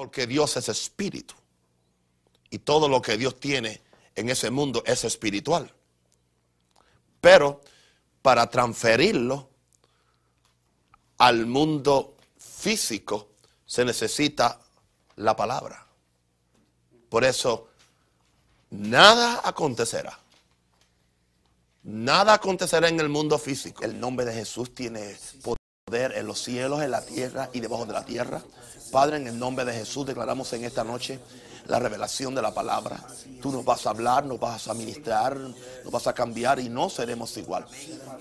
Porque Dios es espíritu. Y todo lo que Dios tiene en ese mundo es espiritual. Pero para transferirlo al mundo físico se necesita la palabra. Por eso, nada acontecerá. Nada acontecerá en el mundo físico. El nombre de Jesús tiene poder en los cielos, en la tierra y debajo de la tierra. Padre, en el nombre de Jesús declaramos en esta noche la revelación de la palabra. Tú nos vas a hablar, nos vas a ministrar, nos vas a cambiar y no seremos igual.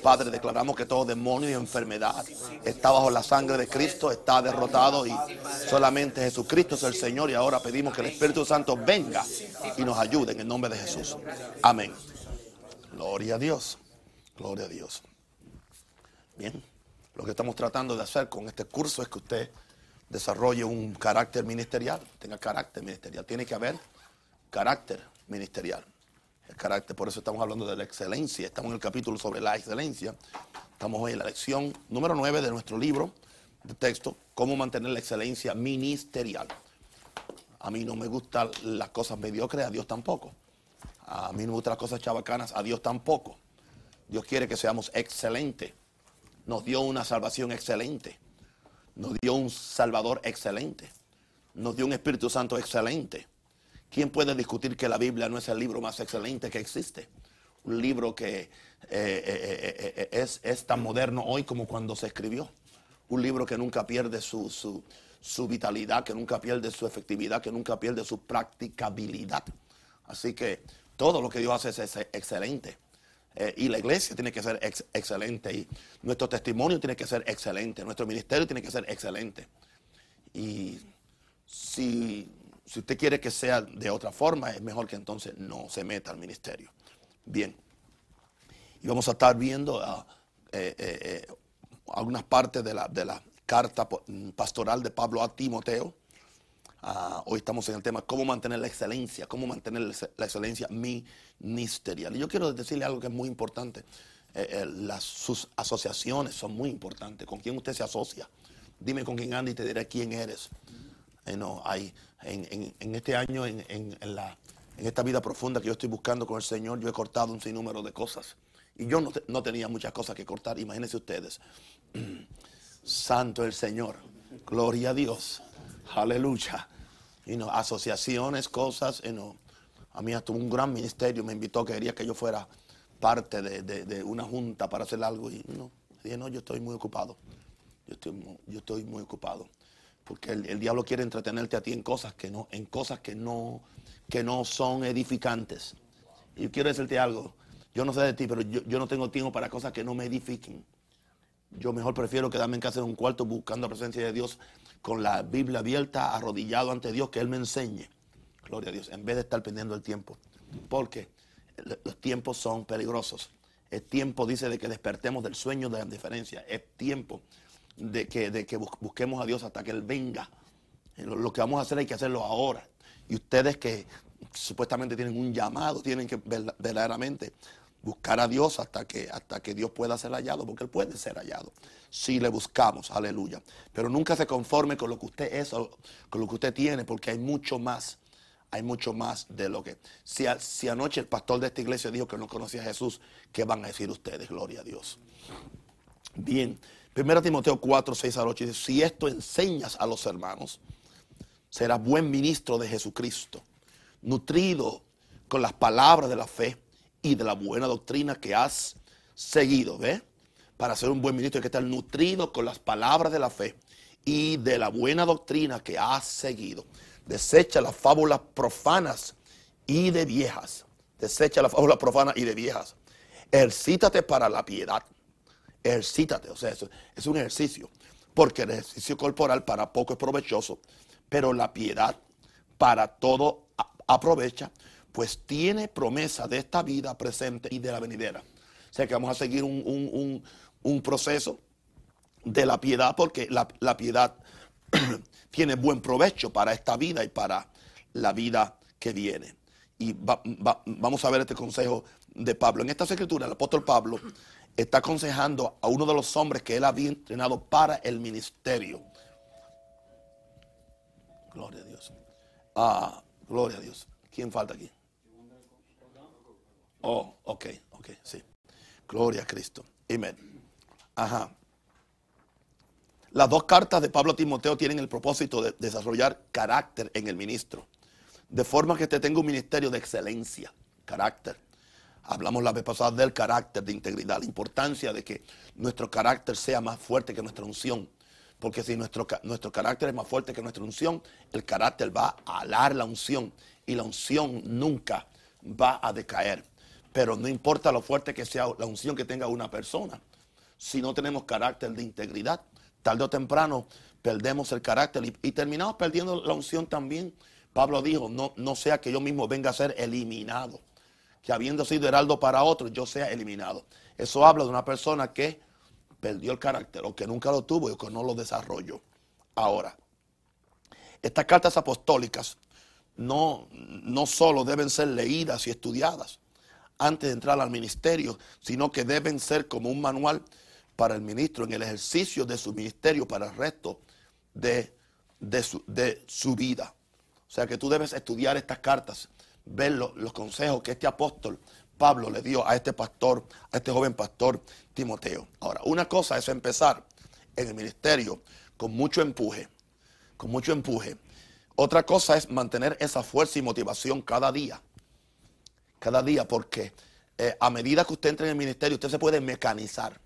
Padre, declaramos que todo demonio y enfermedad está bajo la sangre de Cristo, está derrotado y solamente Jesucristo es el Señor y ahora pedimos que el Espíritu Santo venga y nos ayude en el nombre de Jesús. Amén. Gloria a Dios. Gloria a Dios. Bien, lo que estamos tratando de hacer con este curso es que usted desarrolle un carácter ministerial, tenga carácter ministerial. Tiene que haber carácter ministerial. El carácter, por eso estamos hablando de la excelencia. Estamos en el capítulo sobre la excelencia. Estamos hoy en la lección número 9 de nuestro libro de texto, Cómo mantener la excelencia ministerial. A mí no me gustan las cosas mediocres, a Dios tampoco. A mí no me gustan las cosas chabacanas, a Dios tampoco. Dios quiere que seamos excelentes. Nos dio una salvación excelente nos dio un Salvador excelente. Nos dio un Espíritu Santo excelente. ¿Quién puede discutir que la Biblia no es el libro más excelente que existe? Un libro que eh, eh, eh, es, es, tan moderno hoy como cuando se escribió. Un libro que nunca pierde su, su, su vitalidad, que nunca pierde su efectividad, que nunca pierde su practicabilidad. Así que todo lo que Dios hace es excelente. Eh, y la iglesia tiene que ser excelente. Y nuestro testimonio tiene que ser excelente. Nuestro ministerio tiene que ser excelente. Y si, usted quiere que sea de otra forma, es mejor que entonces no se meta al ministerio. Bien. Y vamos a estar viendo eh, eh, algunas partes de la, de la carta pastoral de Pablo a Timoteo. Ah, hoy estamos en el tema cómo mantener la excelencia, cómo mantener la excelencia ministerial. Y yo quiero decirle algo que es muy importante. Eh, eh, las, sus asociaciones son muy importantes. ¿Con quién usted se asocia? Dime con quién anda y te diré quién eres. Eh, no, hay, en, este año, en, la, en esta vida profunda que yo estoy buscando con el Señor, yo he cortado un sinnúmero de cosas. Y yo no, no tenía muchas cosas que cortar. Imagínense ustedes. Santo el Señor. Gloria a Dios. Aleluya. Y no, asociaciones, cosas. Y no. A mí hasta un gran ministerio me invitó, que quería que yo fuera parte de, una junta para hacer algo. Y no, dije, no, yo estoy muy ocupado. Yo estoy, yo estoy muy ocupado. Porque el, diablo quiere entretenerte a ti en cosas que no, en cosas que no, que no son edificantes. Y quiero decirte algo. Yo no sé de ti, pero yo, yo no tengo tiempo para cosas que no me edifiquen. Yo mejor prefiero quedarme en casa en un cuarto buscando la presencia de Dios con la Biblia abierta, arrodillado ante Dios, que Él me enseñe. Gloria a Dios, en vez de estar perdiendo el tiempo. Porque los tiempos son peligrosos. Es tiempo, dice, de que despertemos del sueño de la indiferencia. Es tiempo de que, de que busquemos a Dios hasta que Él venga. Eh, lo que vamos a hacer hay que hacerlo ahora. Y ustedes que supuestamente tienen un llamado, tienen que verdaderamente buscar a Dios hasta que, hasta que Dios pueda ser hallado, porque Él puede ser hallado si le buscamos, aleluya. Pero nunca se conforme con lo que usted es, con lo que usted tiene, porque hay mucho más, hay mucho más de lo que... Si, si anoche el pastor de esta iglesia dijo que no conocía a Jesús, ¿qué van a decir ustedes? Gloria a Dios. Bien, 1 Timoteo 4, 6 al 8 dice, si esto enseñas a los hermanos, serás buen ministro de Jesucristo, nutrido con las palabras de la fe y de la buena doctrina que has seguido. ¿Ve? Para ser un buen ministro hay que estar nutrido con las palabras de la fe y de la buena doctrina que has seguido. Desecha las fábulas profanas y de viejas. Desecha las fábulas profanas y de viejas. Ejercítate para la piedad. Ejercítate, o sea, eso es un ejercicio. Porque el ejercicio corporal para poco es provechoso, pero la piedad para todo aprovecha, pues tiene promesa de esta vida presente y de la venidera. O sea que vamos a seguir un, proceso de la piedad porque la, piedad tiene buen provecho para esta vida y para la vida que viene. Y vamos a ver este consejo de Pablo. En esta escritura el apóstol Pablo está aconsejando a uno de los hombres que él había entrenado para el ministerio. Gloria a Dios. Ah, gloria a Dios. ¿Quién falta aquí? Oh, ok, ok, sí. Gloria a Cristo. Amén. Ajá. Las dos cartas de Pablo a Timoteo tienen el propósito de desarrollar carácter en el ministro. De forma que este tenga un ministerio de excelencia, carácter. Hablamos la vez pasada del carácter, de integridad, la importancia de que nuestro carácter sea más fuerte que nuestra unción. Porque si nuestro, nuestro carácter es más fuerte que nuestra unción, el carácter va a alar la unción y la unción nunca va a decaer. Pero no importa lo fuerte que sea la unción que tenga una persona, si no tenemos carácter de integridad, tarde o temprano perdemos el carácter y, terminamos perdiendo la unción también. Pablo dijo, no, no sea que yo mismo venga a ser eliminado que habiendo sido heraldo para otro, yo sea eliminado. Eso habla de una persona que perdió el carácter o que nunca lo tuvo y que no lo desarrolló. Ahora, estas cartas apostólicas no, no solo deben ser leídas y estudiadas antes de entrar al ministerio, sino que deben ser como un manual para el ministro en el ejercicio de su ministerio para el resto de, su, de su vida. O sea que tú debes estudiar estas cartas ver los consejos que este apóstol Pablo le dio a este pastor, a este joven pastor Timoteo. Ahora, una cosa es empezar en el ministerio con mucho empuje, con mucho empuje. Otra cosa es mantener esa fuerza y motivación cada día. Cada día, porque eh, a medida que usted entre en el ministerio, usted se puede mecanizar.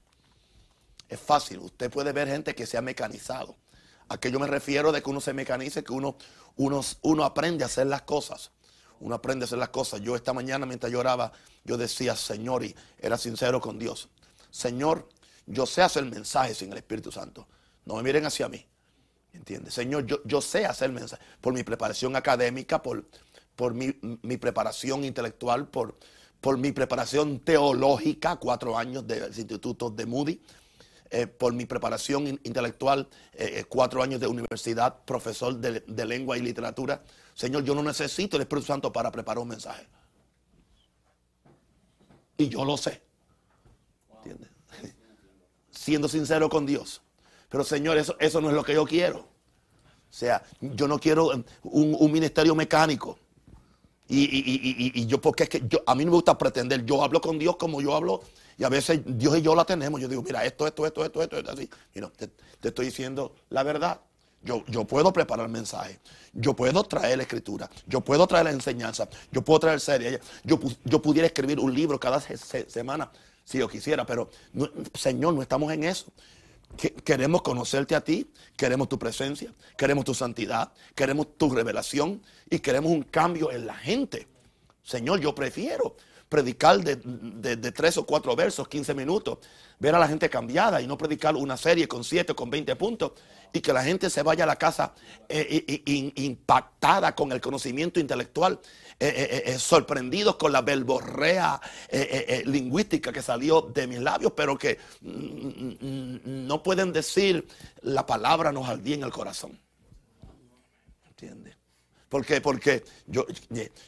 Es fácil, usted puede ver gente que se ha mecanizado. A que yo me refiero de que uno se mecanice, que uno, uno, uno aprende a hacer las cosas uno aprende a hacer las cosas. Yo esta mañana mientras lloraba, yo decía, Señor, y era sincero con Dios, Señor, yo sé hacer mensajes sin el Espíritu Santo. No me miren hacia mí. ¿Entiendes? Señor, yo, yo sé hacer mensajes por mi preparación académica, por, por mi, preparación intelectual, por, por mi preparación teológica, cuatro años del instituto de Moody. Eh, por mi preparación intelectual, eh, eh, cuatro años de universidad, profesor de, lengua y literatura. Señor, yo no necesito el Espíritu Santo para preparar un mensaje. Y yo lo sé. ¿Entiendes? Siendo sincero con Dios. Pero Señor, eso, eso no es lo que yo quiero. O sea, yo no quiero un, ministerio mecánico. Y, yo, porque es que yo, a mí no me gusta pretender, yo hablo con Dios como yo hablo y a veces Dios y yo la tenemos. Yo digo, mira, esto, esto, esto, esto, esto, esto así. Mira, te, estoy diciendo la verdad. Yo, yo puedo preparar el mensaje. Yo puedo traer la escritura. Yo puedo traer la enseñanza. Yo puedo traer serie. Yo, yo pudiera escribir un libro cada semana si yo quisiera. Pero, Señor, no estamos en eso. Queremos conocerte a ti, queremos tu presencia, queremos tu santidad, queremos tu revelación y queremos un cambio en la gente. Señor, yo prefiero predicar de, tres o cuatro versos, 15 minutos, ver a la gente cambiada y no predicar una serie con siete, con 20 puntos y que la gente se vaya a la casa eh, impactada con el conocimiento intelectual, sorprendidos con la verborrea lingüística que salió de mis labios, pero que mm, mm, no pueden decir la palabra nos ardía en el corazón. ¿Entiende? ¿Por? Porque yo,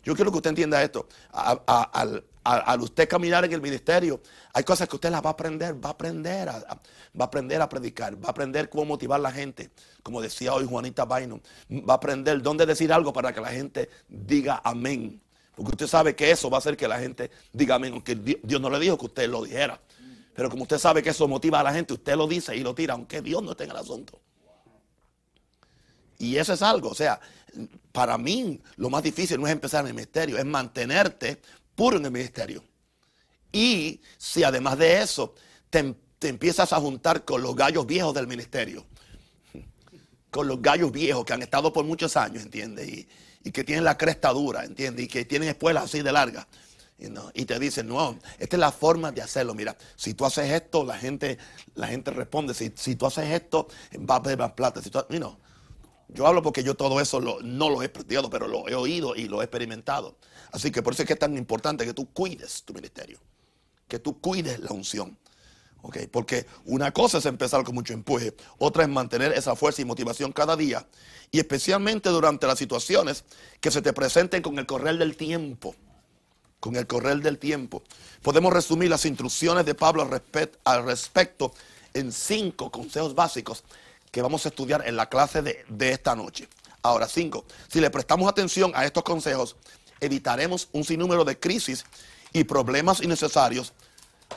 yo quiero que usted entienda esto. al, al, usted caminar en el ministerio, hay cosas que usted las va a aprender, va a aprender, a, va a aprender a predicar, va a aprender cómo motivar a la gente, como decía hoy Juanita Baino, va a aprender dónde decir algo para que la gente diga amén. Porque usted sabe que eso va a hacer que la gente diga amén, aunque Dios no le dijo que usted lo dijera. Pero como usted sabe que eso motiva a la gente, usted lo dice y lo tira, aunque Dios no esté en el asunto. Y eso es algo, o sea, para mí lo más difícil no es empezar en el ministerio, es mantenerte puro en el ministerio. Y si además de eso te, empiezas a juntar con los gallos viejos del ministerio, con los gallos viejos que han estado por muchos años, ¿entiendes? Y, que tienen la cresta dura, ¿entiendes? Y que tienen espuelas así de largas. Y te dicen, no, esta es la forma de hacerlo. Mira, si tú haces esto, la gente, la gente responde. Si, si tú haces esto, va a haber más plata. Si tú, yo hablo porque yo todo eso no lo he practicado, pero lo he oído y lo he experimentado. Así que por eso es que es tan importante que tú cuides tu ministerio, que tú cuides la unción. ¿okay? Porque una cosa es empezar con mucho empuje, otra es mantener esa fuerza y motivación cada día, y especialmente durante las situaciones que se te presenten con el correr del tiempo. Con el correr del tiempo. Podemos resumir las instrucciones de Pablo al, al respecto en cinco consejos básicos que vamos a estudiar en la clase de, esta noche. Ahora, cinco, si le prestamos atención a estos consejos, evitaremos un sinnúmero de crisis y problemas innecesarios,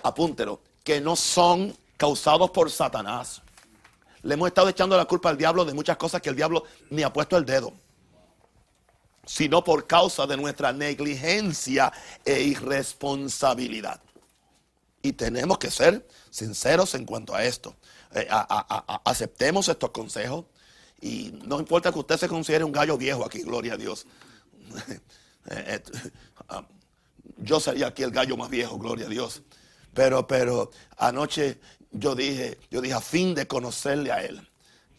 apúntelo, que no son causados por Satanás. Le hemos estado echando la culpa al diablo de muchas cosas que el diablo ni ha puesto el dedo, sino por causa de nuestra negligencia e irresponsabilidad. Y tenemos que ser sinceros en cuanto a esto. Eh, aceptemos estos consejos y no importa que usted se considere un gallo viejo aquí, gloria a Dios. Eh, eh, ah, yo sería aquí el gallo más viejo, gloria a Dios. Pero, pero anoche yo dije, yo dije a fin de conocerle a Él.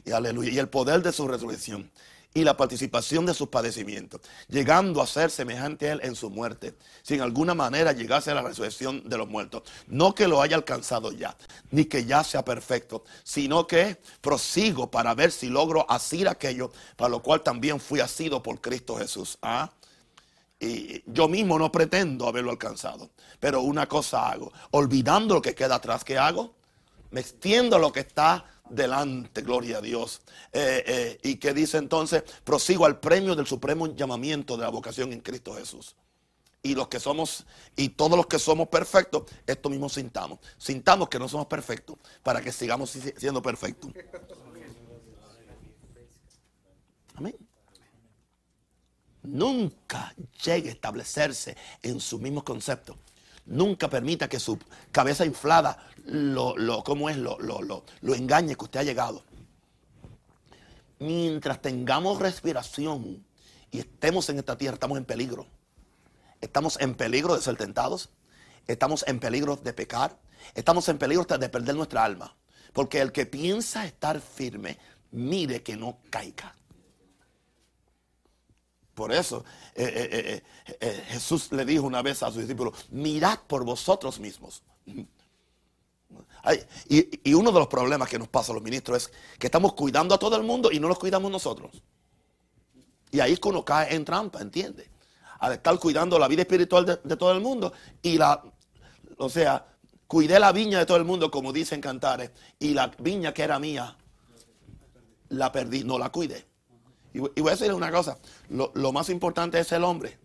Y aleluya. Y el poder de su resurrección y la participación de sus padecimientos, llegando a ser semejante a Él en su muerte, sin alguna manera llegase a la resurrección de los muertos. No que lo haya alcanzado ya, ni que ya sea perfecto, sino que prosigo para ver si logro asir aquello para lo cual también fui asido por Cristo Jesús. ¿Ah? Y yo mismo no pretendo haberlo alcanzado, pero una cosa hago, olvidando lo que queda atrás, ¿qué hago? Me extiendo lo que está delante, gloria a Dios. Eh, eh, y que dice entonces, prosigo al premio del supremo llamamiento de la vocación en Cristo Jesús. Y los que somos, y todos los que somos perfectos, esto mismo sintamos. Sintamos que no somos perfectos para que sigamos siendo perfectos. Amén. Nunca llegue a establecerse en su mismo concepto. Nunca permita que su cabeza inflada lo, lo ¿cómo es? Lo, lo, lo, engañe que usted ha llegado. Mientras tengamos respiración y estemos en esta tierra, estamos en peligro. Estamos en peligro de ser tentados. Estamos en peligro de pecar. Estamos en peligro de perder nuestra alma. Porque el que piensa estar firme, mire que no caiga. Por eso eh, eh, eh, Jesús le dijo una vez a sus discípulos, mirad por vosotros mismos. y, uno de los problemas que nos pasa a los ministros es que estamos cuidando a todo el mundo y no los cuidamos nosotros. Y ahí es que uno cae en trampa, ¿entiende? Al estar cuidando la vida espiritual de, de todo el mundo y la, o sea, cuidé la viña de todo el mundo, como dicen cantares, y la viña que era mía, la perdí, no la cuidé. Y, voy a decirle una cosa, lo, más importante es el hombre,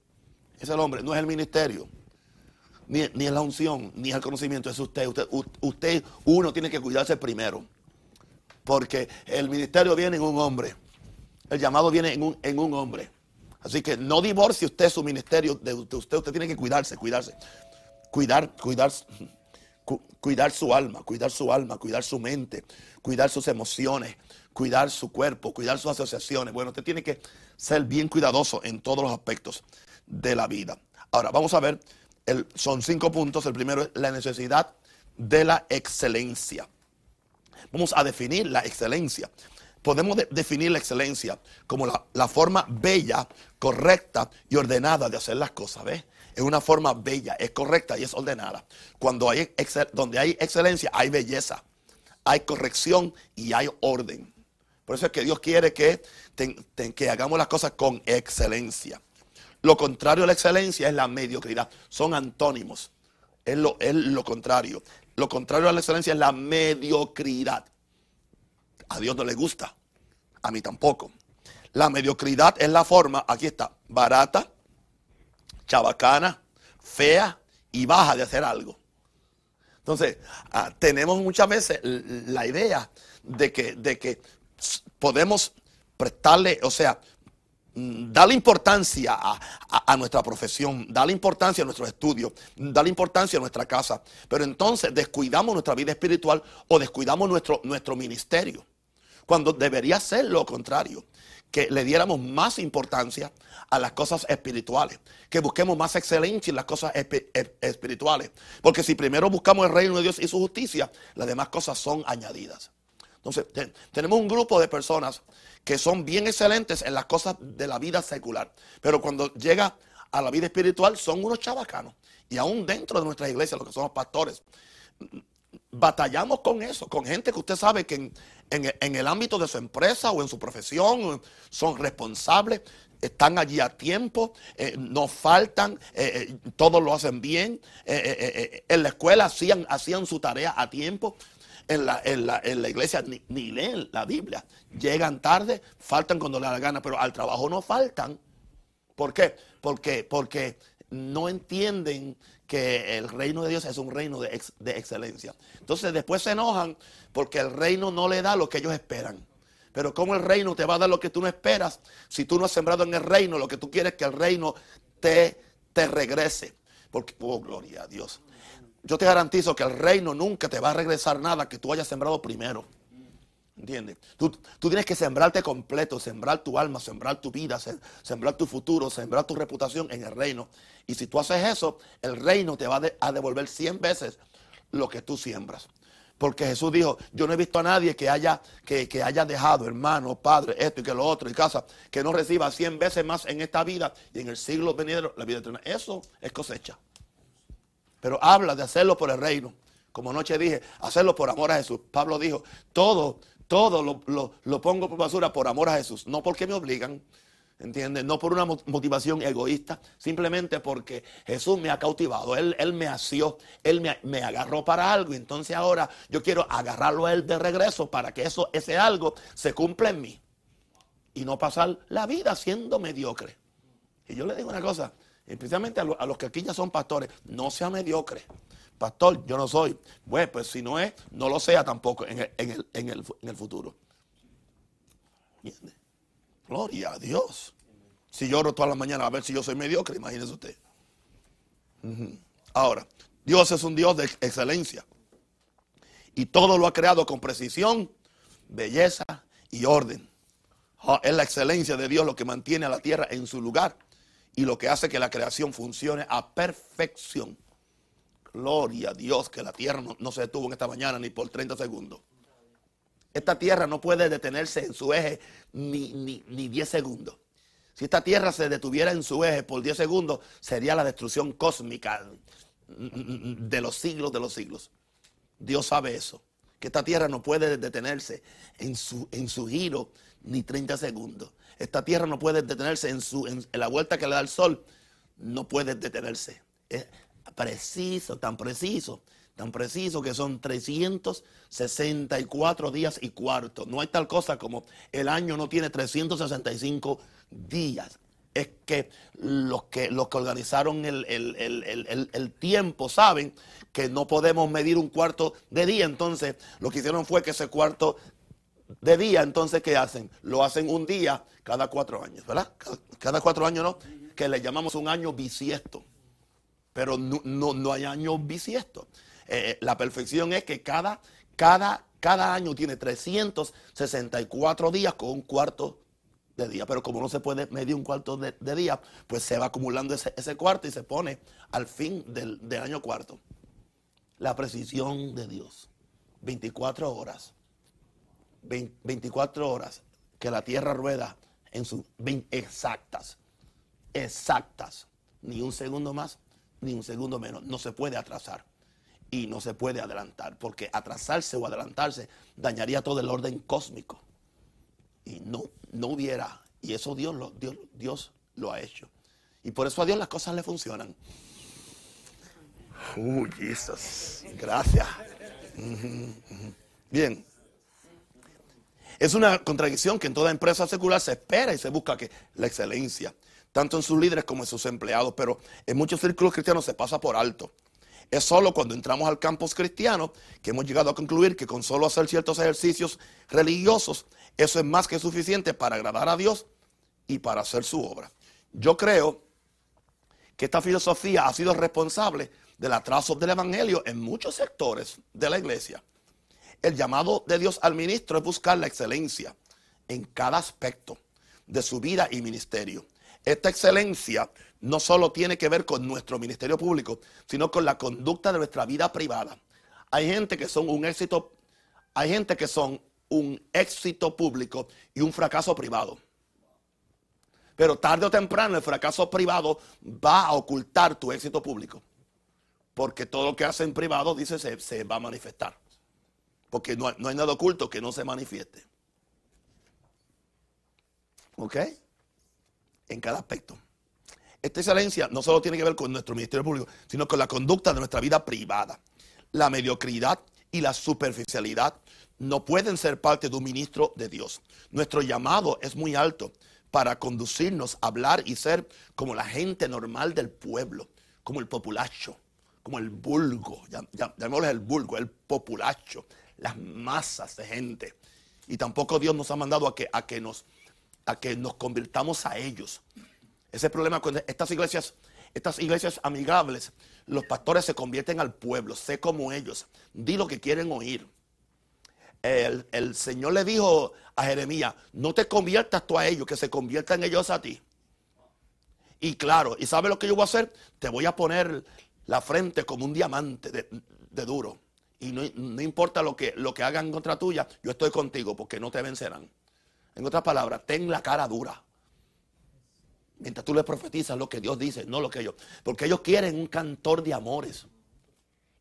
es el hombre, no es el ministerio, ni, es la unción, ni es el conocimiento, es usted. usted. Usted, uno tiene que cuidarse primero, porque el ministerio viene en un hombre, el llamado viene en un, en un hombre. Así que no divorcie usted su ministerio de usted, usted tiene que cuidarse, cuidarse, cuidar, cuidar, cuidar su alma, cuidar su alma, cuidar su mente, cuidar sus emociones, cuidar su cuerpo, cuidar sus asociaciones. Bueno, usted tiene que ser bien cuidadoso en todos los aspectos de la vida. Ahora, vamos a ver, son cinco puntos. El primero es la necesidad de la excelencia. Vamos a definir la excelencia. Podemos definir la excelencia como la, forma bella, correcta y ordenada de hacer las cosas. ¿Ves? Es una forma bella, es correcta y es ordenada. Cuando hay, donde hay excelencia, hay belleza, hay corrección y hay orden. Por eso es que Dios quiere que, que hagamos las cosas con excelencia. Lo contrario a la excelencia es la mediocridad. Son antónimos. Es lo, es lo contrario. Lo contrario a la excelencia es la mediocridad. A Dios no le gusta. A mí tampoco. La mediocridad es la forma, aquí está, barata, chabacana, fea y baja de hacer algo. Entonces, ah, tenemos muchas veces la idea de que, de que podemos prestarle, o sea, mm, darle importancia a, nuestra profesión, darle importancia a nuestros estudios, darle importancia a nuestra casa, pero entonces descuidamos nuestra vida espiritual o descuidamos nuestro, nuestro ministerio, cuando debería ser lo contrario, que le diéramos más importancia a las cosas espirituales, que busquemos más excelencia en las cosas espirituales, porque si primero buscamos el reino de Dios y su justicia, las demás cosas son añadidas. Entonces, tenemos un grupo de personas que son bien excelentes en las cosas de la vida secular, pero cuando llega a la vida espiritual son unos chabacanos. Y aún dentro de nuestras iglesias, los que somos pastores, batallamos con eso, con gente que usted sabe que en, el ámbito de su empresa o en su profesión son responsables, están allí a tiempo, eh, no faltan, eh, eh, todos lo hacen bien. en la escuela hacían su tarea a tiempo. En la, en la, en la iglesia ni, ni leen la Biblia. Llegan tarde, faltan cuando les da la gana, pero al trabajo no faltan. ¿Por qué? Porque, porque no entienden que el reino de Dios es un reino de, de excelencia. Entonces después se enojan porque el reino no le da lo que ellos esperan. Pero ¿cómo el reino te va a dar lo que tú no esperas si tú no has sembrado en el reino lo que tú quieres que el reino te, te regrese? Porque, oh, gloria a Dios. Yo te garantizo que el reino nunca te va a regresar nada que tú hayas sembrado primero. ¿Entiendes? Tú, tú tienes que sembrarte completo, sembrar tu alma, sembrar tu vida, sem- sembrar tu futuro, sembrar tu reputación en el reino. Y si tú haces eso, el reino te va a devolver 100 veces lo que tú siembras. Porque Jesús dijo, yo no he visto a nadie que haya, que, que haya dejado, hermano, padre, esto y que lo otro, y casa, que no reciba 100 veces más en esta vida y en el siglo venidero la vida eterna. Eso es cosecha. Pero habla de hacerlo por el reino. Como anoche dije, hacerlo por amor a Jesús. Pablo dijo, todo, todo lo, lo- pongo por basura por amor a Jesús. No porque me obligan, ¿entiendes? No por una mo- motivación egoísta, simplemente porque Jesús me ha cautivado. Él, él me asió, Él me, me agarró para algo. Entonces ahora yo quiero agarrarlo a Él de regreso para que eso, ese algo se cumpla en mí. Y no pasar la vida siendo mediocre. Y yo le digo una cosa, especialmente a, lo- a los que aquí ya son pastores, no sea mediocre. Pastor, yo no soy. Bueno, pues si no es, no lo sea tampoco en el, en el- en el en el futuro. ¿Entiende? Gloria a Dios. Si lloro toda la mañana a ver si yo soy mediocre, imagínese usted. Ahora, Dios es un Dios de excelencia. Y todo lo ha creado con precisión, belleza y orden. Ah, Es la excelencia de Dios lo que mantiene a la tierra en su lugar y lo que hace que la creación funcione a perfección. Gloria a Dios que la tierra no, no se detuvo en esta mañana ni por 30 segundos. Esta tierra no puede detenerse en su eje ni, ni, ni 10 segundos. Si esta tierra se detuviera en su eje por 10 segundos, sería la destrucción cósmica de los siglos de los siglos. Dios sabe eso. Que esta tierra no puede detenerse en su, en su giro ni 30 segundos. Esta tierra no puede detenerse en, su, en, la vuelta que le da el sol. No puede detenerse. Es preciso, tan preciso, tan preciso que son 364 días y cuarto. No hay tal cosa como el año no tiene 365 días. Es que los que, los que organizaron el- el- el- el tiempo saben que no podemos medir un cuarto de día. Entonces, lo que hicieron fue que ese cuarto de día, entonces, ¿qué hacen? Lo hacen un día cada cuatro años, ¿verdad? Cada, cuatro años, ¿no? Que le llamamos un año bisiesto. Pero no, no, no hay año bisiesto. Eh, la perfección es que cada, cada, cada año tiene 364 días con un cuarto de día. Pero como no se puede medir un cuarto de, de día, pues se va acumulando ese, ese cuarto y se pone al fin del, del año cuarto. La precisión de Dios. 24 horas. 20 24 horas que la tierra rueda en sus 20 exactas. Exactas. Ni un segundo más, ni un segundo menos. No se puede atrasar. Y no se puede adelantar. Porque atrasarse o adelantarse dañaría todo el orden cósmico. Y no, no hubiera. Y eso Dios lo, Dios, Dios lo ha hecho. Y por eso a Dios las cosas le funcionan. Oh, Jesús. Gracias. Bien. Es una contradicción que en toda empresa secular se espera y se busca que la excelencia, tanto en sus líderes como en sus empleados, pero en muchos círculos cristianos se pasa por alto. Es solo cuando entramos al campus cristiano que hemos llegado a concluir que con solo hacer ciertos ejercicios religiosos, eso es más que suficiente para agradar a Dios y para hacer su obra. Yo creo que esta filosofía ha sido responsable del atraso del Evangelio en muchos sectores de la iglesia. El llamado de Dios al ministro es buscar la excelencia en cada aspecto de su vida y ministerio. Esta excelencia no solo tiene que ver con nuestro ministerio público, sino con la conducta de nuestra vida privada. Hay gente que son un éxito, hay gente que son un éxito público y un fracaso privado. Pero tarde o temprano el fracaso privado va a ocultar tu éxito público. Porque todo lo que hace en privado, dice, se, se va a manifestar. Porque no, no hay nada oculto que no se manifieste. ¿Ok? En cada aspecto. Esta excelencia no solo tiene que ver con nuestro ministerio público, sino con la conducta de nuestra vida privada. La mediocridad y la superficialidad no pueden ser parte de un ministro de Dios. Nuestro llamado es muy alto para conducirnos a hablar y ser como la gente normal del pueblo, como el populacho, como el vulgo, llamémosle el vulgo, el populacho, las masas de gente. Y tampoco Dios nos ha mandado a que, a que, nos, a que nos convirtamos a ellos. Ese problema con estas iglesias, estas iglesias amigables, los pastores se convierten al pueblo, sé como ellos, di lo que quieren oír. El, el, Señor le dijo a Jeremías, no te conviertas tú a ellos, que se conviertan ellos a ti. Y claro, ¿y sabe lo que yo voy a hacer? Te voy a poner la frente como un diamante de, duro. Y no, no, importa lo que, lo que hagan contra tuya, yo estoy contigo porque no te vencerán. En otras palabras, ten la cara dura. Mientras tú le profetizas lo que Dios dice, no lo que ellos. Porque ellos quieren un cantor de amores.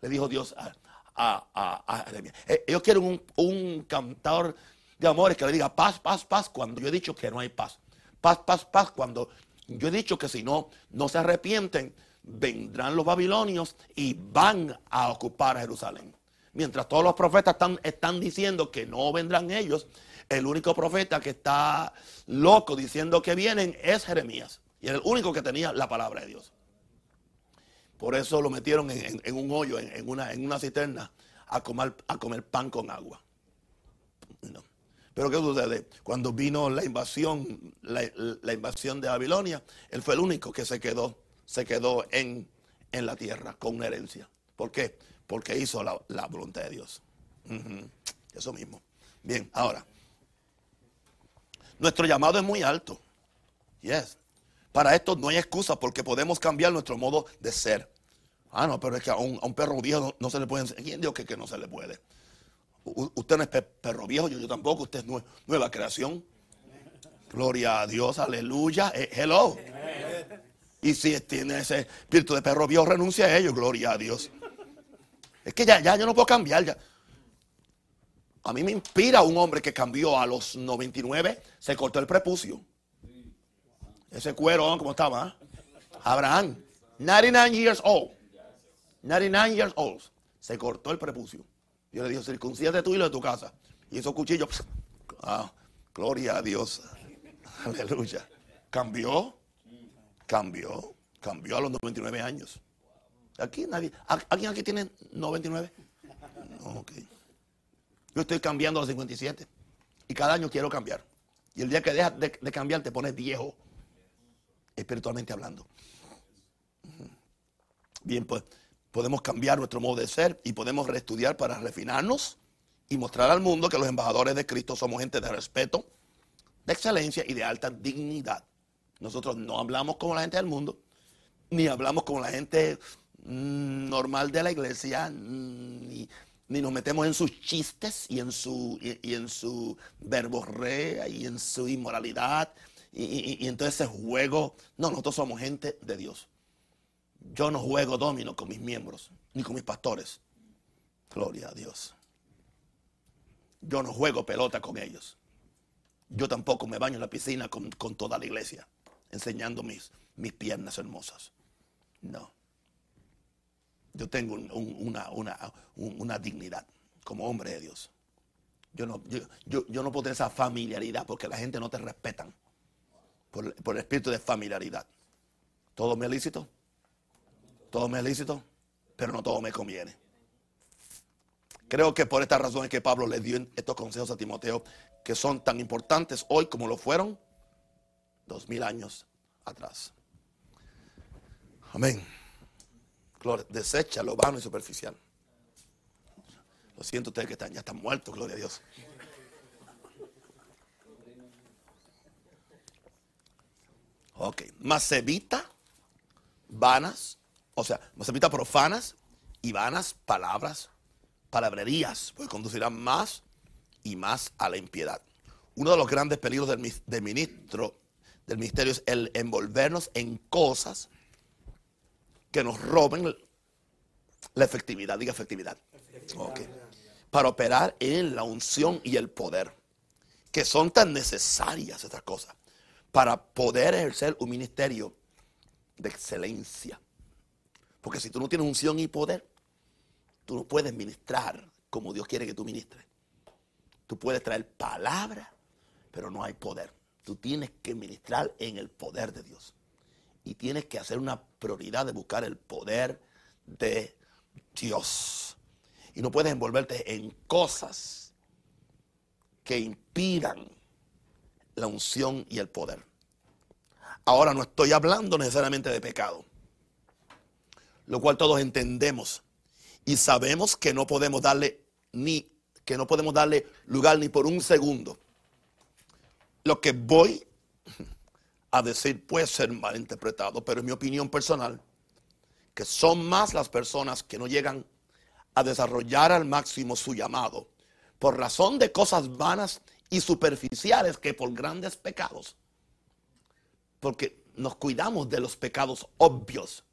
Le dijo Dios a, a, eh, Ellos quieren un, un cantor de amores que le diga paz, paz, paz, cuando yo he dicho que no hay paz. Paz, paz, paz, cuando yo he dicho que si no, no se arrepienten, vendrán los babilonios y van a ocupar Jerusalén. Mientras todos los profetas están, diciendo que no vendrán ellos, el único profeta que está loco diciendo que vienen es Jeremías. Y era el único que tenía la palabra de Dios. Por eso lo metieron en, un hoyo, en, una, en cisterna, a comer, a comer pan con agua. Pero ¿qué sucede? Cuando vino la invasión, la, invasión de Babilonia, él fue el único que se quedó, se quedó en, en la tierra con una herencia. ¿Por qué? Porque hizo la, voluntad de Dios. Eso mismo. Bien, ahora. Nuestro llamado es muy alto. Yes. Para esto no hay excusa porque podemos cambiar nuestro modo de ser. Ah, no, pero es que a un, perro viejo no, se le puede ¿Quién dijo que, que no se le puede? usted no es perro viejo, yo, tampoco, usted es nueva creación. Gloria a Dios, aleluya, eh, hello. Y si tiene ese espíritu de perro viejo, renuncia a ello, gloria a Dios. Es que ya, ya yo no puedo cambiar. Ya. A mí me inspira un hombre que cambió a los 99, se cortó el prepucio. Ese cuero, ¿cómo estaba? Ah? Abraham, 99 years old. 99 years old. Se cortó el prepucio. Dios le dijo, circuncídate tú y lo de tu casa. Y esos cuchillos, ah, gloria a Dios. Aleluya. Cambió, cambió, cambió a los 99 años. Aquí nadie, ¿alguien aquí tiene 99? No, ok. Yo estoy cambiando a los 57. Y cada año quiero cambiar. Y el día que dejas de, cambiar te pones viejo, espiritualmente hablando. Bien, pues podemos cambiar nuestro modo de ser y podemos reestudiar para refinarnos y mostrar al mundo que los embajadores de Cristo somos gente de respeto, de excelencia y de alta dignidad. Nosotros no hablamos como la gente del mundo, ni hablamos como la gente normal de la iglesia, mm, ni, ni nos metemos en sus chistes y en su, y, en su verborrea y en su inmoralidad y, y, en todo ese juego. No, nosotros somos gente de Dios. Yo no juego domino con mis miembros, ni con mis pastores. Gloria a Dios. Yo no juego pelota con ellos. Yo tampoco me baño en la piscina con, toda la iglesia, enseñando mis, mis piernas hermosas. No. Yo tengo una, dignidad como hombre de Dios. Yo no, yo, no puedo tener esa familiaridad porque la gente no te respetan por, el espíritu de familiaridad. Todo me es lícito, todo me es lícito, pero no todo me conviene. Creo que por esta razón es que Pablo le dio estos consejos a Timoteo que son tan importantes hoy como lo fueron dos mil años atrás. Amén desecha lo vano y superficial. Lo siento ustedes que están, ya están muertos, gloria a Dios. Ok, evita vanas, o sea, más evita profanas y vanas palabras, palabrerías, pues conducirán más y más a la impiedad. Uno de los grandes peligros del, del ministro del ministerio es el envolvernos en cosas que nos roben la efectividad, diga efectividad. Para operar en la unción y el poder, que son tan necesarias estas cosas, para poder ejercer un ministerio de excelencia. Porque si tú no tienes unción y poder, tú no puedes ministrar como Dios quiere que tú ministres. Tú puedes traer palabra, pero no hay poder. Tú tienes que ministrar en el poder de Dios. Y tienes que hacer una prioridad de buscar el poder de Dios. Y no puedes envolverte en cosas que impidan la unción y el poder. Ahora no estoy hablando necesariamente de pecado, lo cual todos entendemos y sabemos que no podemos darle ni que no podemos darle lugar ni por un segundo. Lo que voy a decir puede ser malinterpretado, pero es mi opinión personal que son más las personas que no llegan a desarrollar al máximo su llamado por razón de cosas vanas y superficiales que por grandes pecados. Porque nos cuidamos de los pecados obvios,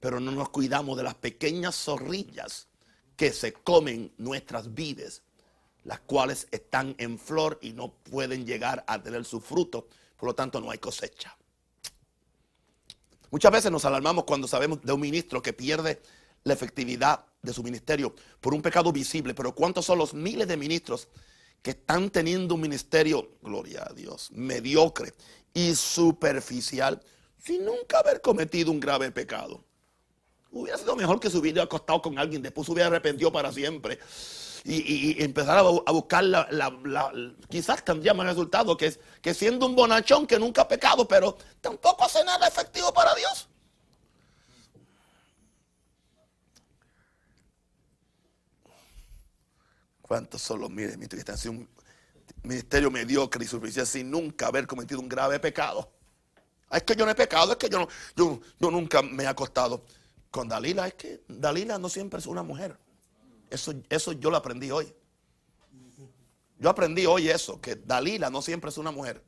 pero no nos cuidamos de las pequeñas zorrillas que se comen nuestras vidas, las cuales están en flor y no pueden llegar a tener su fruto, por lo tanto no hay cosecha. Muchas veces nos alarmamos cuando sabemos de un ministro que pierde la efectividad de su ministerio por un pecado visible, pero ¿cuántos son los miles de ministros que están teniendo un ministerio, gloria a Dios, mediocre y superficial, sin nunca haber cometido un grave pecado? Hubiera sido mejor que se hubiera acostado con alguien, después se hubiera arrepentido para siempre y, empezar a, buscar la, quizás tendría más resultado que, que siendo un bonachón que nunca ha pecado, pero tampoco hace nada efectivo para Dios. ¿Cuántos son los miren, mi un ministerio mediocre y suficiente sin nunca haber cometido un grave pecado? Es que yo no he pecado, es que yo, no, yo nunca me he acostado con Dalila. Es que Dalila no siempre es una mujer. Eso, yo lo aprendí hoy. Yo aprendí hoy eso, que Dalila no siempre es una mujer.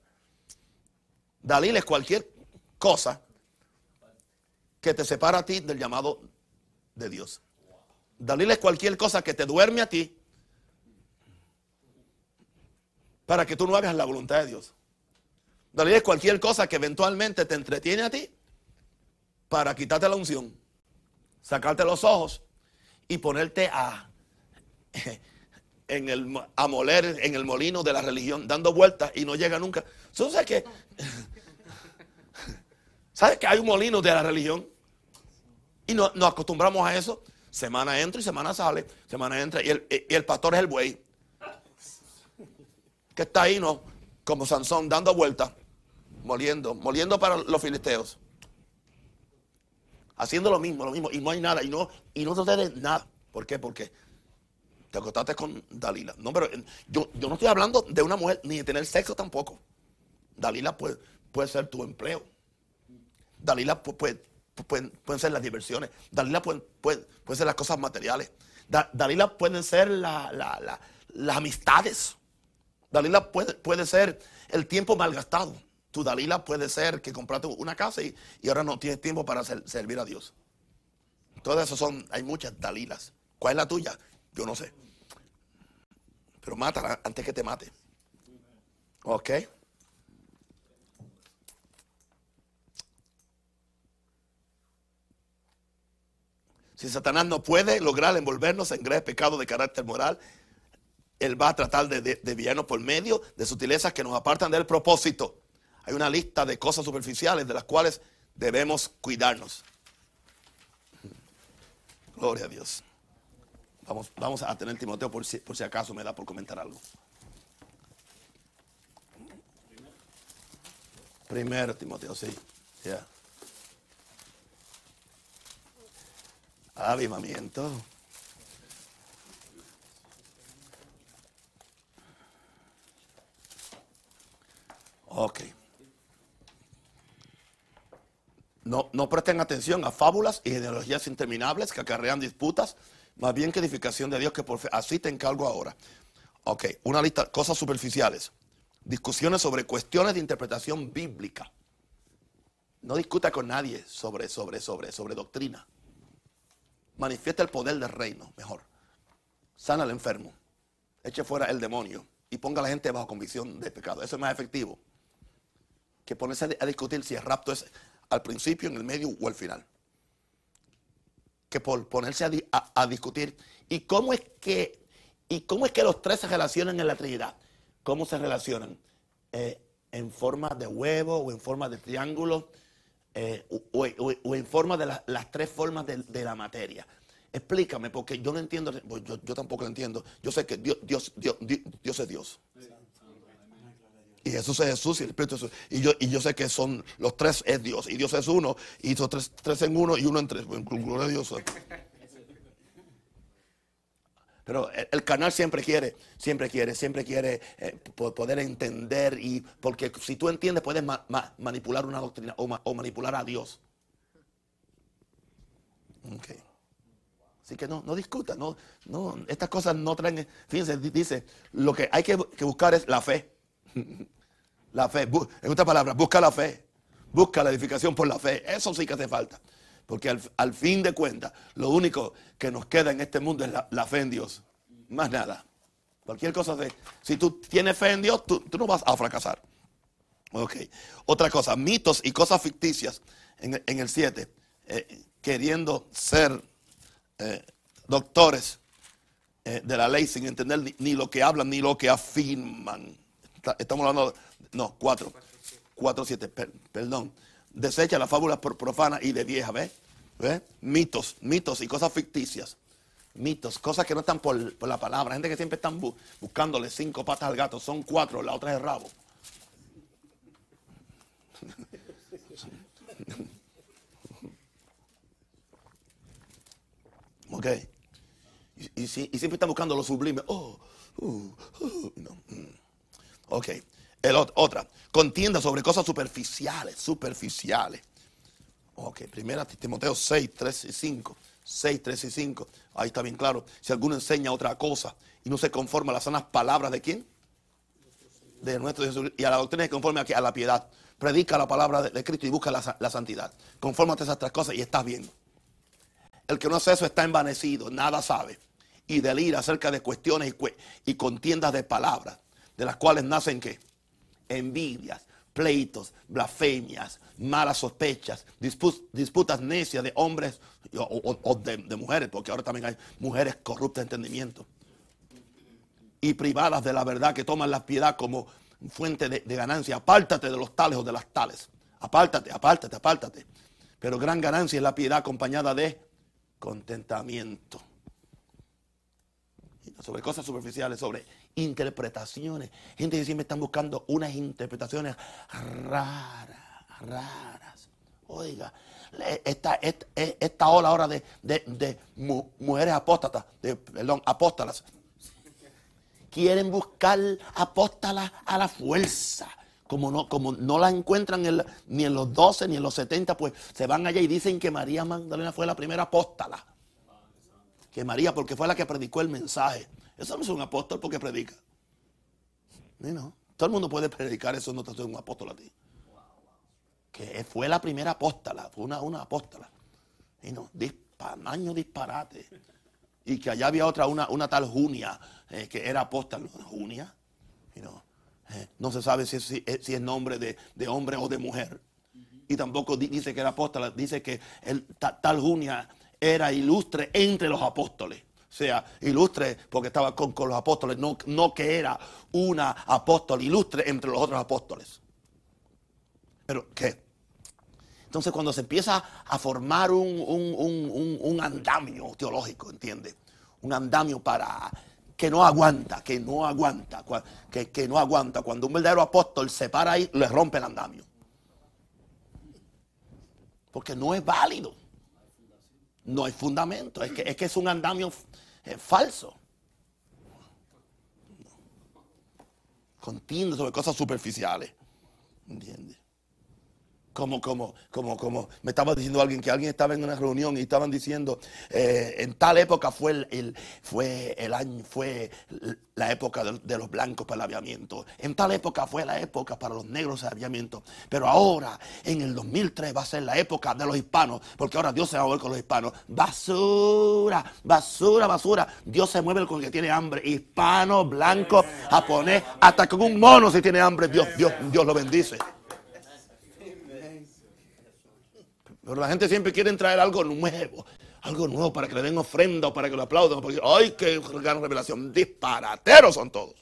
Dalila es cualquier cosa que te separa a ti del llamado de Dios. Dalila es cualquier cosa que te duerme a ti para que tú no hagas la voluntad de Dios. Dalila es cualquier cosa que eventualmente te entretiene a ti para quitarte la unción, sacarte los ojos y ponerte a en el, a moler en el molino de la religión, dando vueltas y no llega nunca. ¿Sabes que, ¿Sabes que hay un molino de la religión? Y no, nos acostumbramos a eso. Semana entra y semana sale. Semana entra y el, y el pastor es el buey. Que está ahí, ¿no? Como Sansón, dando vueltas, moliendo, moliendo para los filisteos. Haciendo lo mismo, lo mismo. Y no hay nada. Y no, y no sucede nada. ¿Por qué? Porque te acostaste con Dalila. No, pero yo, no estoy hablando de una mujer ni de tener sexo tampoco. Dalila puede, puede ser tu empleo. Dalila puede, pueden ser las diversiones. Dalila puede, puede, ser las cosas materiales. Dalila pueden ser las amistades. Dalila puede, puede ser el tiempo malgastado. Tu Dalila puede ser que compraste una casa y, ahora no tienes tiempo para servir a Dios. Todas esas son, hay muchas Dalilas. ¿Cuál es la tuya? Yo no sé. Pero mátala antes que te mate. ¿Ok? Si Satanás no puede lograr envolvernos en graves pecados de carácter moral, él va a tratar de, de, por medio de sutilezas que nos apartan del propósito. Hay una lista de cosas superficiales de las cuales debemos cuidarnos. Gloria a Dios. Vamos, a tener Timoteo por si, por si acaso me da por comentar algo. Primero Timoteo, sí. Ya. Avivamiento. Ok. No, no presten atención a fábulas y genealogías interminables que acarrean disputas más bien que edificación de Dios, que por fe. Así te encargo ahora. Ok, una lista, cosas superficiales. Discusiones sobre cuestiones de interpretación bíblica. No discuta con nadie sobre, sobre, sobre, sobre doctrina. Manifiesta el poder del reino, mejor. Sana al enfermo. Eche fuera el demonio y ponga a la gente bajo convicción de pecado. Eso es más efectivo que ponerse a discutir si el rapto es al principio, en el medio o al final por ponerse a, discutir. ¿Y cómo es que ¿Y cómo es que los tres se relacionan en la Trinidad? ¿Cómo se relacionan? Eh, en forma de huevo o en forma de triángulo eh, o, en forma de las tres formas de, la materia. Explícame, porque yo no entiendo, pues yo, tampoco lo entiendo. Yo sé que Dios, Dios, Dios, Dios es Dios. Y Jesús es Jesús y el Espíritu es Jesús. Y yo, y yo sé que son los tres es Dios. Y Dios es uno. Y hizo tres, tres en uno y uno en tres. Gloria a Dios. Pero el, canal siempre quiere, siempre quiere, siempre quiere eh, poder entender y porque si tú entiendes puedes manipular una doctrina o, manipular a Dios. Así que no, no discuta, no, no, estas cosas no traen, fíjense, dice, lo que hay que, buscar es la fe. la fe, en otras palabras, busca la fe, busca la edificación por la fe, eso sí que hace falta. Porque al, fin de cuentas, lo único que nos queda en este mundo es la, fe en Dios. Más nada. Cualquier cosa de... Si tú tienes fe en Dios, tú, no vas a fracasar. Ok. Otra cosa, mitos y cosas ficticias en, el 7. Eh, queriendo ser eh, doctores eh, de la ley sin entender ni, lo que hablan ni lo que afirman. estamos hablando... No, 4. 4, 7, perdón desecha las fábulas profanas y de vieja, ¿ves? ¿Ves? Mitos, mitos y cosas ficticias. Mitos, cosas que no están por, la palabra. Gente que siempre están buscándole cinco patas al gato. Son cuatro, la otra es rabo. ok. Y, siempre están buscando lo sublime. Oh, uh, uh, no. Mm. Ok otra, contienda sobre cosas superficiales, superficiales. Ok, primera Timoteo 6, 3 y 5. 6, 3 y 5. Ahí está bien claro. Si alguno enseña otra cosa y no se conforma a las sanas palabras de quién? De nuestro Jesús. Y a la doctrina se conforme a la piedad. Predica la palabra de, Cristo y busca la, santidad. Confórmate a esas tres cosas y estás bien. El que no hace eso está envanecido, nada sabe. Y delira acerca de cuestiones y, y contiendas de palabras, de las cuales nacen qué? Envidias, pleitos, blasfemias, malas sospechas, disputas necias de hombres o, de, mujeres, porque ahora también hay mujeres corruptas de entendimiento y privadas de la verdad que toman la piedad como fuente de, de ganancia. Apártate de los tales o de las tales. Apártate, apártate, apártate. Pero gran ganancia es la piedad acompañada de contentamiento. Sobre cosas superficiales, sobre interpretaciones. Gente que siempre están buscando unas interpretaciones raras, raras. Oiga, esta, esta, esta ola ahora de, de, mujeres apóstatas, de, perdón, apóstalas, quieren buscar apóstalas a la fuerza. Como no, como no la encuentran ni en los 12 ni en los 70, pues se van allá y dicen que María Magdalena fue la primera apóstala. Que María, porque fue la que predicó el mensaje. Eso no es un apóstol porque predica. No, Todo el mundo puede predicar, eso no te hace un apóstol a ti. Que fue la primera apóstola, fue una, una apóstola. Y no, año disparate. Y que allá había otra, una, una tal Junia, eh, que era apóstol. Junia, no, eh, no se sabe si, es nombre de, hombre o de mujer. Y tampoco dice que era apóstola, dice que el, tal Junia era ilustre entre los apóstoles sea ilustre porque estaba con, los apóstoles, no, no, que era una apóstol ilustre entre los otros apóstoles. Pero, ¿qué? Entonces cuando se empieza a formar un, andamio teológico, ¿entiendes? Un andamio para que no aguanta, que no aguanta, que, que no aguanta. Cuando un verdadero apóstol se para ahí, le rompe el andamio. Porque no es válido. No hay fundamento. Es que es, que es un andamio es falso. Contiende sobre cosas superficiales. ¿Entiendes? Como, como, como, como me estaba diciendo alguien que alguien estaba en una reunión y estaban diciendo, eh, en tal época fue el, fue el año, fue la época de, los blancos para el aviamiento. En tal época fue la época para los negros el aviamiento. Pero ahora, en el 2003, va a ser la época de los hispanos, porque ahora Dios se va a mover con los hispanos. Basura, basura, basura. Dios se mueve con el que tiene hambre. Hispano, blanco, japonés, hasta con un mono si tiene hambre, Dios, Dios, Dios lo bendice. Pero la gente siempre quiere traer algo nuevo. algo nuevo para que le den ofrenda o para que lo aplaudan. Porque, ¡ay, qué gran revelación! Disparateros son todos.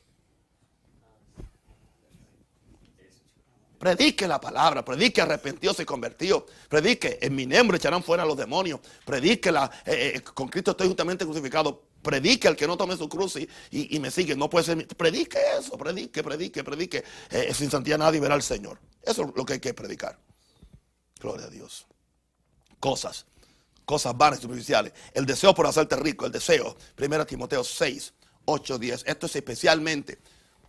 Predique la palabra, predique arrepentido y convertido. Predique, en mi nombre echarán fuera a los demonios. Predique, la, eh, eh, con Cristo estoy justamente crucificado. Predique al que no tome su cruz y, me sigue. No puede ser. Predique eso, predique, predique, predique. Eh, sin santidad nadie verá al Señor. Eso es lo que hay que predicar. Gloria a Dios. Cosas, cosas vanas y superficiales. El deseo por hacerte rico, el deseo. 1 Timoteo 6, 8, 10. Esto es especialmente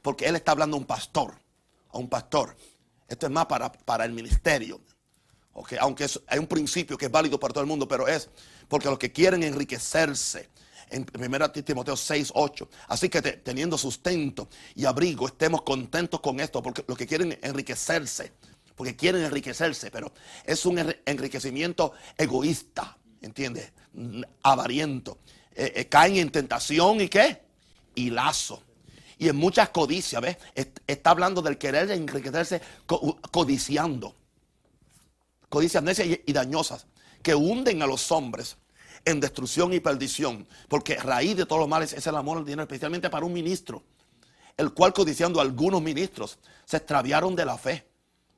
porque él está hablando a un pastor. A un pastor esto es más para, para el ministerio. Aunque hay un principio que es válido para todo el mundo, pero es porque los que quieren enriquecerse, en 1 Timoteo 6, 8. Así que teniendo sustento y abrigo, estemos contentos con esto, porque los que quieren enriquecerse, porque quieren enriquecerse, pero es un enriquecimiento egoísta, ¿entiendes? Avariento. Eh, eh, caen en tentación y qué? Y lazo y en muchas codicias, ¿ves? Está hablando del querer enriquecerse codiciando. Codicias necias y dañosas que hunden a los hombres en destrucción y perdición. Porque raíz de todos los males es el amor al dinero, especialmente para un ministro. El cual codiciando a algunos ministros se extraviaron de la fe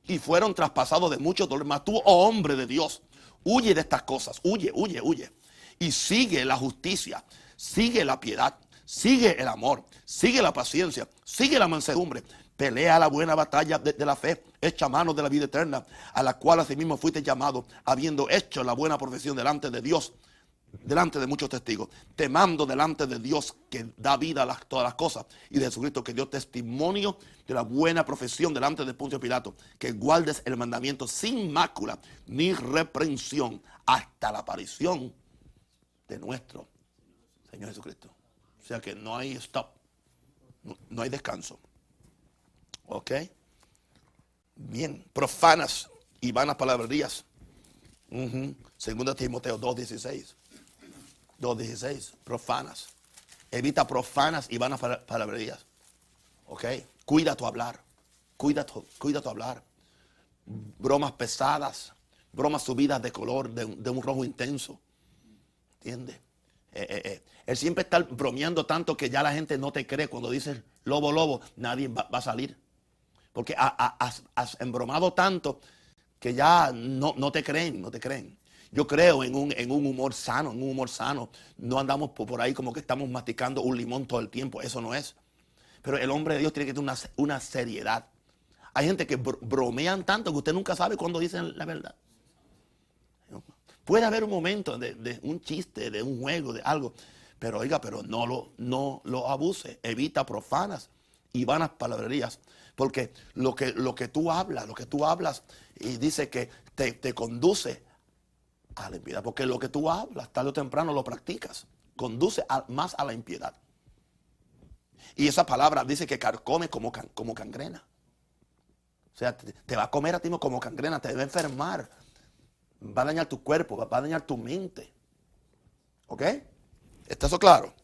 y fueron traspasados de muchos dolores. Mas tú, oh hombre de Dios, huye de estas cosas, huye, huye, huye. Y sigue la justicia, sigue la piedad, sigue el amor, sigue la paciencia, sigue la mansedumbre, pelea la buena batalla de, la fe, echa mano de la vida eterna, a la cual asimismo fuiste llamado, habiendo hecho la buena profesión delante de Dios, delante de muchos testigos, te mando delante de Dios que da vida a todas las cosas y de Jesucristo que dio testimonio de la buena profesión delante de Poncio Pilato, que guardes el mandamiento sin mácula ni reprensión hasta la aparición de nuestro Señor Jesucristo. O sea que no hay stop, no, hay descanso. ¿Ok? Bien, profanas y vanas palabrerías. Segunda Timoteo 2.16. 2.16, profanas. Evita profanas y vanas palabrerías. ¿Ok? Cuida tu hablar. Cuida tu, cuida tu hablar. Bromas pesadas. Bromas subidas de color, de, de un rojo intenso. ¿Entiendes? Eh, eh, eh. Él siempre está bromeando tanto que ya la gente no te cree cuando dices lobo, lobo, nadie va, a salir. Porque has, embromado tanto que ya no, no, te creen, no te creen. Yo creo en un, en un humor sano, en un humor sano. No andamos por, ahí como que estamos masticando un limón todo el tiempo, eso no es. Pero el hombre de Dios tiene que tener una, una seriedad. Hay gente que bromean tanto que usted nunca sabe cuándo dicen la verdad. Puede haber un momento de, un chiste, de un juego, de algo. Pero oiga, pero no lo, no lo abuse. Evita profanas y vanas palabrerías. Porque lo que, lo que tú hablas, lo que tú hablas, y dice que te, conduce a la impiedad. Porque lo que tú hablas, tarde o temprano lo practicas. Conduce más a la impiedad. Y esa palabra dice que carcome como, como cangrena. O sea, te, te, va a comer a ti como cangrena, te debe enfermar va a dañar tu cuerpo, va a dañar tu mente. ¿Ok? ¿Está eso claro?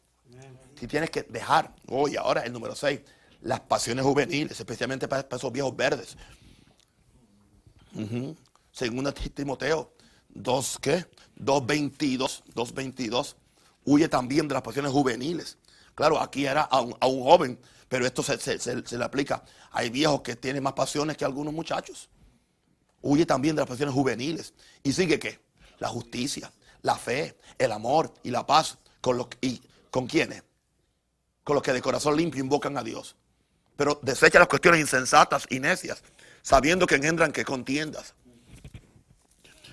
Si tienes que dejar, hoy, ahora el número 6, las pasiones juveniles, especialmente para, esos viejos verdes. Segunda Timoteo 2, ¿qué? 2.22, 2.22. Huye también de las pasiones juveniles. Claro, aquí era a un, joven, pero esto se, se, le aplica. Hay viejos que tienen más pasiones que algunos muchachos. Huye también de las pasiones juveniles. ¿Y sigue qué? La justicia, la fe, el amor y la paz. ¿Con, los, y, ¿con quiénes? Con los que de corazón limpio invocan a Dios. Pero desecha las cuestiones insensatas y necias, sabiendo que engendran que contiendas.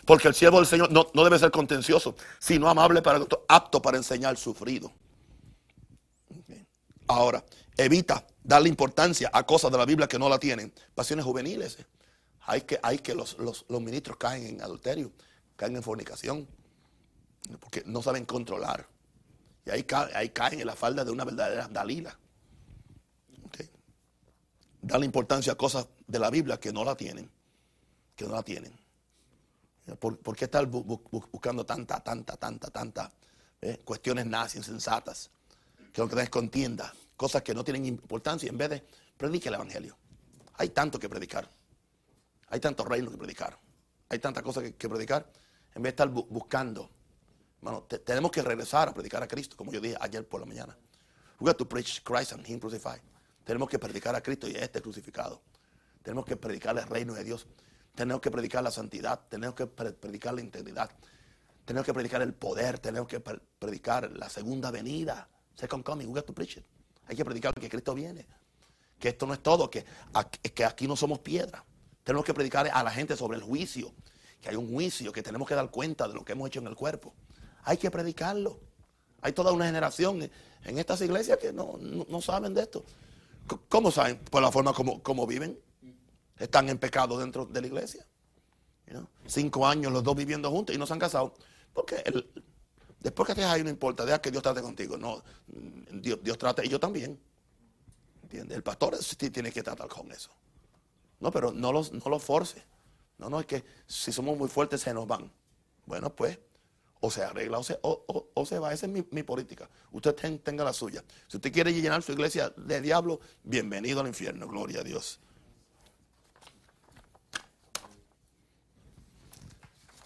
Porque el siervo del Señor no, debe ser contencioso, sino amable para apto para enseñar sufrido. Ahora, evita darle importancia a cosas de la Biblia que no la tienen. Pasiones juveniles. Hay que, hay que los, ministros caen en adulterio, caen en fornicación, porque no saben controlar. Y ahí, ahí caen en la falda de una verdadera Dalila. Darle importancia a cosas de la Biblia que no la tienen. Que no la tienen. ¿Por, qué estar buscando tanta, tanta, tanta, tanta eh, cuestiones nazis, insensatas? Que lo que es contienda. Cosas que no tienen importancia en vez de predicar el Evangelio. Hay tanto que predicar. Hay tantos reinos que predicar. Hay tantas cosas que, predicar. En vez de estar buscando Hermano, te- tenemos que regresar a predicar a Cristo, como yo dije ayer por la mañana. We got to preach Christ and Him crucified. Tenemos que predicar a Cristo y a este crucificado. Tenemos que predicar el reino de Dios. Tenemos que predicar la santidad. Tenemos que pre- predicar la integridad. Tenemos que predicar el poder. Tenemos que pre- predicar la segunda venida. Second coming. We got to preach. Hay que predicar que Cristo viene. Que esto no es todo. Que que aquí no somos piedra. Tenemos que predicar a la gente sobre el juicio. Que hay un juicio. Que tenemos que dar cuenta de lo que hemos hecho en el cuerpo. Hay que predicarlo. Hay toda una generación en- estas iglesias que no, no- no saben de esto. ¿Cómo saben? Por la forma como, como viven. Están en pecado dentro de la iglesia. Know, Cinco años los dos viviendo juntos y no se han casado. Porque después que te ahí no importa, deja que Dios trate contigo. No, Dios, Dios trate y yo también. ¿Entiendes? El pastor tiene que tratar con eso. No, pero no los, no los force. No, no, es que si somos muy fuertes se nos van. Bueno, pues, o se arregla o se, o, o- o se va. Esa es mi, política. Usted ten- tenga la suya. Si usted quiere llenar su iglesia de diablo, bienvenido al infierno. Gloria a Dios.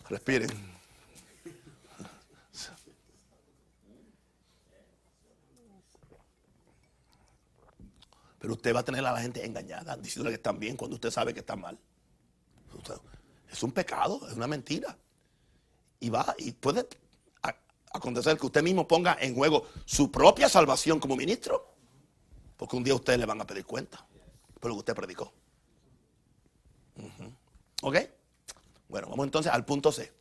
Respiren. Pero usted va a tener a la gente engañada, diciéndole que están bien cuando usted sabe que están mal. Es un pecado, es una mentira. Y va, y puede acontecer que usted mismo ponga en juego su propia salvación como ministro. Porque un día a usted le van a pedir cuenta por lo que usted predicó. ¿Ok? Bueno, vamos entonces al punto C.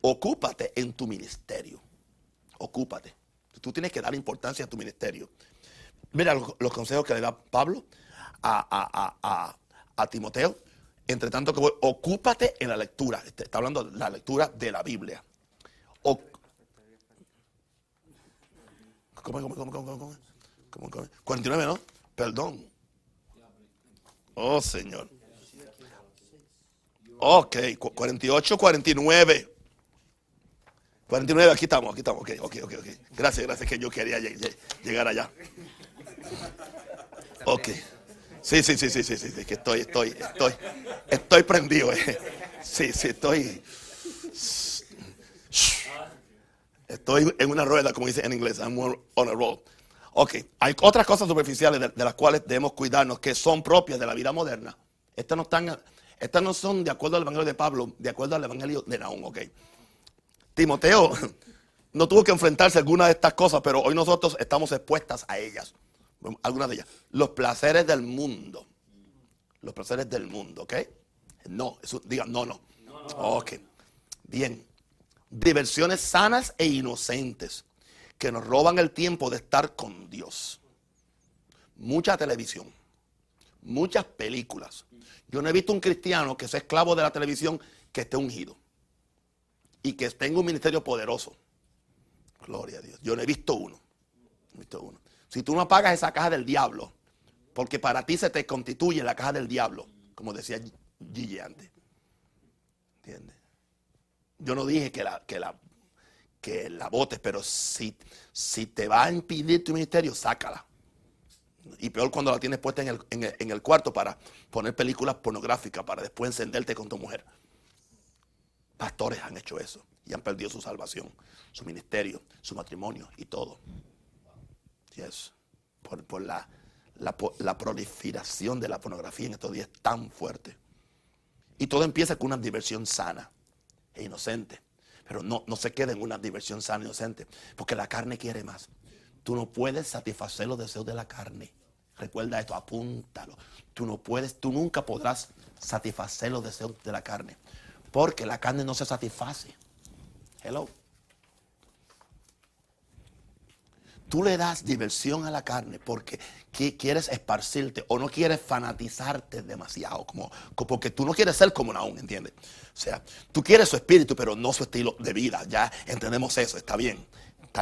Ocúpate en tu ministerio. Ocúpate. Tú tienes que dar importancia a tu ministerio. Mira los, consejos que le da Pablo a, a- a- a- a Timoteo. Entre tanto que voy, ocúpate en la lectura. Este, Está hablando de la lectura de la Biblia. O- ¿Cómo, cómo, cómo, cómo, cómo? ¿Cómo, cómo? 49, ¿no? Perdón. Oh, Señor. Ok, cu- 48, 49. 49, aquí estamos, aquí estamos. Ok, ok, ok. ok. Gracias, gracias, que yo quería lleg- lleg- llegar allá. Ok. Sí, sí, sí, sí, sí, sí, sí, que estoy, estoy, estoy, estoy prendido. eh. Sí, sí, estoy. Estoy en una rueda, como dice en inglés. I'm on a roll. Ok, hay otras cosas superficiales de las cuales debemos cuidarnos que son propias de la vida moderna. Estas no, están, estas no son de acuerdo al Evangelio de Pablo, de acuerdo al Evangelio de Naúm, ok. Timoteo no tuvo que enfrentarse a alguna de estas cosas, pero hoy nosotros estamos expuestas a ellas. Algunas de ellas. Los placeres del mundo. Los placeres del mundo, ¿ok? No, eso, digan, no, no. Ok. Bien. Diversiones sanas e inocentes que nos roban el tiempo de estar con Dios. Mucha televisión, muchas películas. Yo no he visto un cristiano que sea esclavo de la televisión que esté ungido y que tenga un ministerio poderoso. Gloria a Dios. Yo no he visto uno. No he visto uno. Si tú no apagas esa caja del diablo, porque para ti se te constituye la caja del diablo, como decía Gigi antes. ¿Entiendes? Yo no dije que la, que la, que la votes, pero si, si te va a impedir tu ministerio, sácala. Y peor cuando la tienes puesta en el, en el- en el cuarto para poner películas pornográficas, para después encenderte con tu mujer. Pastores han hecho eso y han perdido su salvación, su ministerio, su matrimonio y todo. Yes. Por, por la, la, la proliferación de la pornografía en estos días tan fuerte. Y todo empieza con una diversión sana e inocente. Pero no, no se queda en una diversión sana e inocente. Porque la carne quiere más. Tú no puedes satisfacer los deseos de la carne. Recuerda esto, apúntalo. Tú no puedes, tú nunca podrás satisfacer los deseos de la carne. Porque la carne no se satisface. Hello. Tú le das diversión a la carne porque qui- quieres esparcirte o no quieres fanatizarte demasiado, como, co- porque tú no quieres ser como Naúm, ¿entiendes? O sea, tú quieres su espíritu, pero no su estilo de vida. Ya entendemos eso, está bien.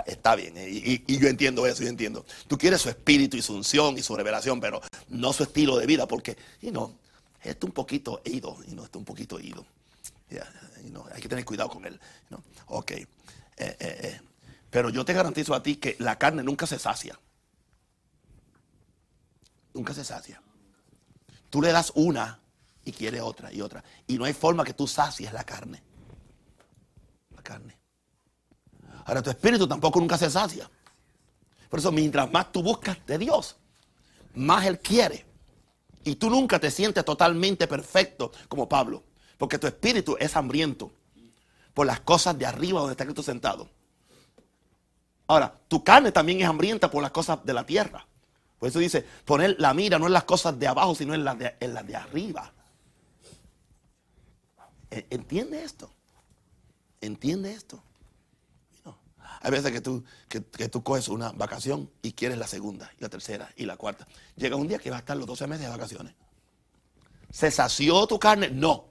Está, bien, eh, y, yo entiendo eso, yo entiendo. Tú quieres su espíritu y su unción y su revelación, pero no su estilo de vida, porque, y no, está un poquito ido, y no está un poquito ido. Yeah, you know, hay que tener cuidado con él. you. Ok. Eh, eh. Pero yo te garantizo a ti que la carne nunca se sacia. Nunca se sacia. Tú le das una y quiere otra y otra. Y no hay forma que tú sacies la carne. La carne. Ahora tu espíritu tampoco nunca se sacia. Por eso mientras más tú buscas de Dios, más Él quiere. Y tú nunca te sientes totalmente perfecto como Pablo. Porque tu espíritu es hambriento por las cosas de arriba donde está Cristo sentado. Ahora, tu carne también es hambrienta por las cosas de la tierra. Por eso dice, poner la mira no en las cosas de abajo, sino en las de, en las de arriba. E, ¿Entiende esto? ¿Entiende esto? Hay veces que tú, que, tú coges una vacación y quieres la segunda, y la tercera, y la cuarta. Llega un día que va a estar los 12 meses de vacaciones. ¿Se sació tu carne? No.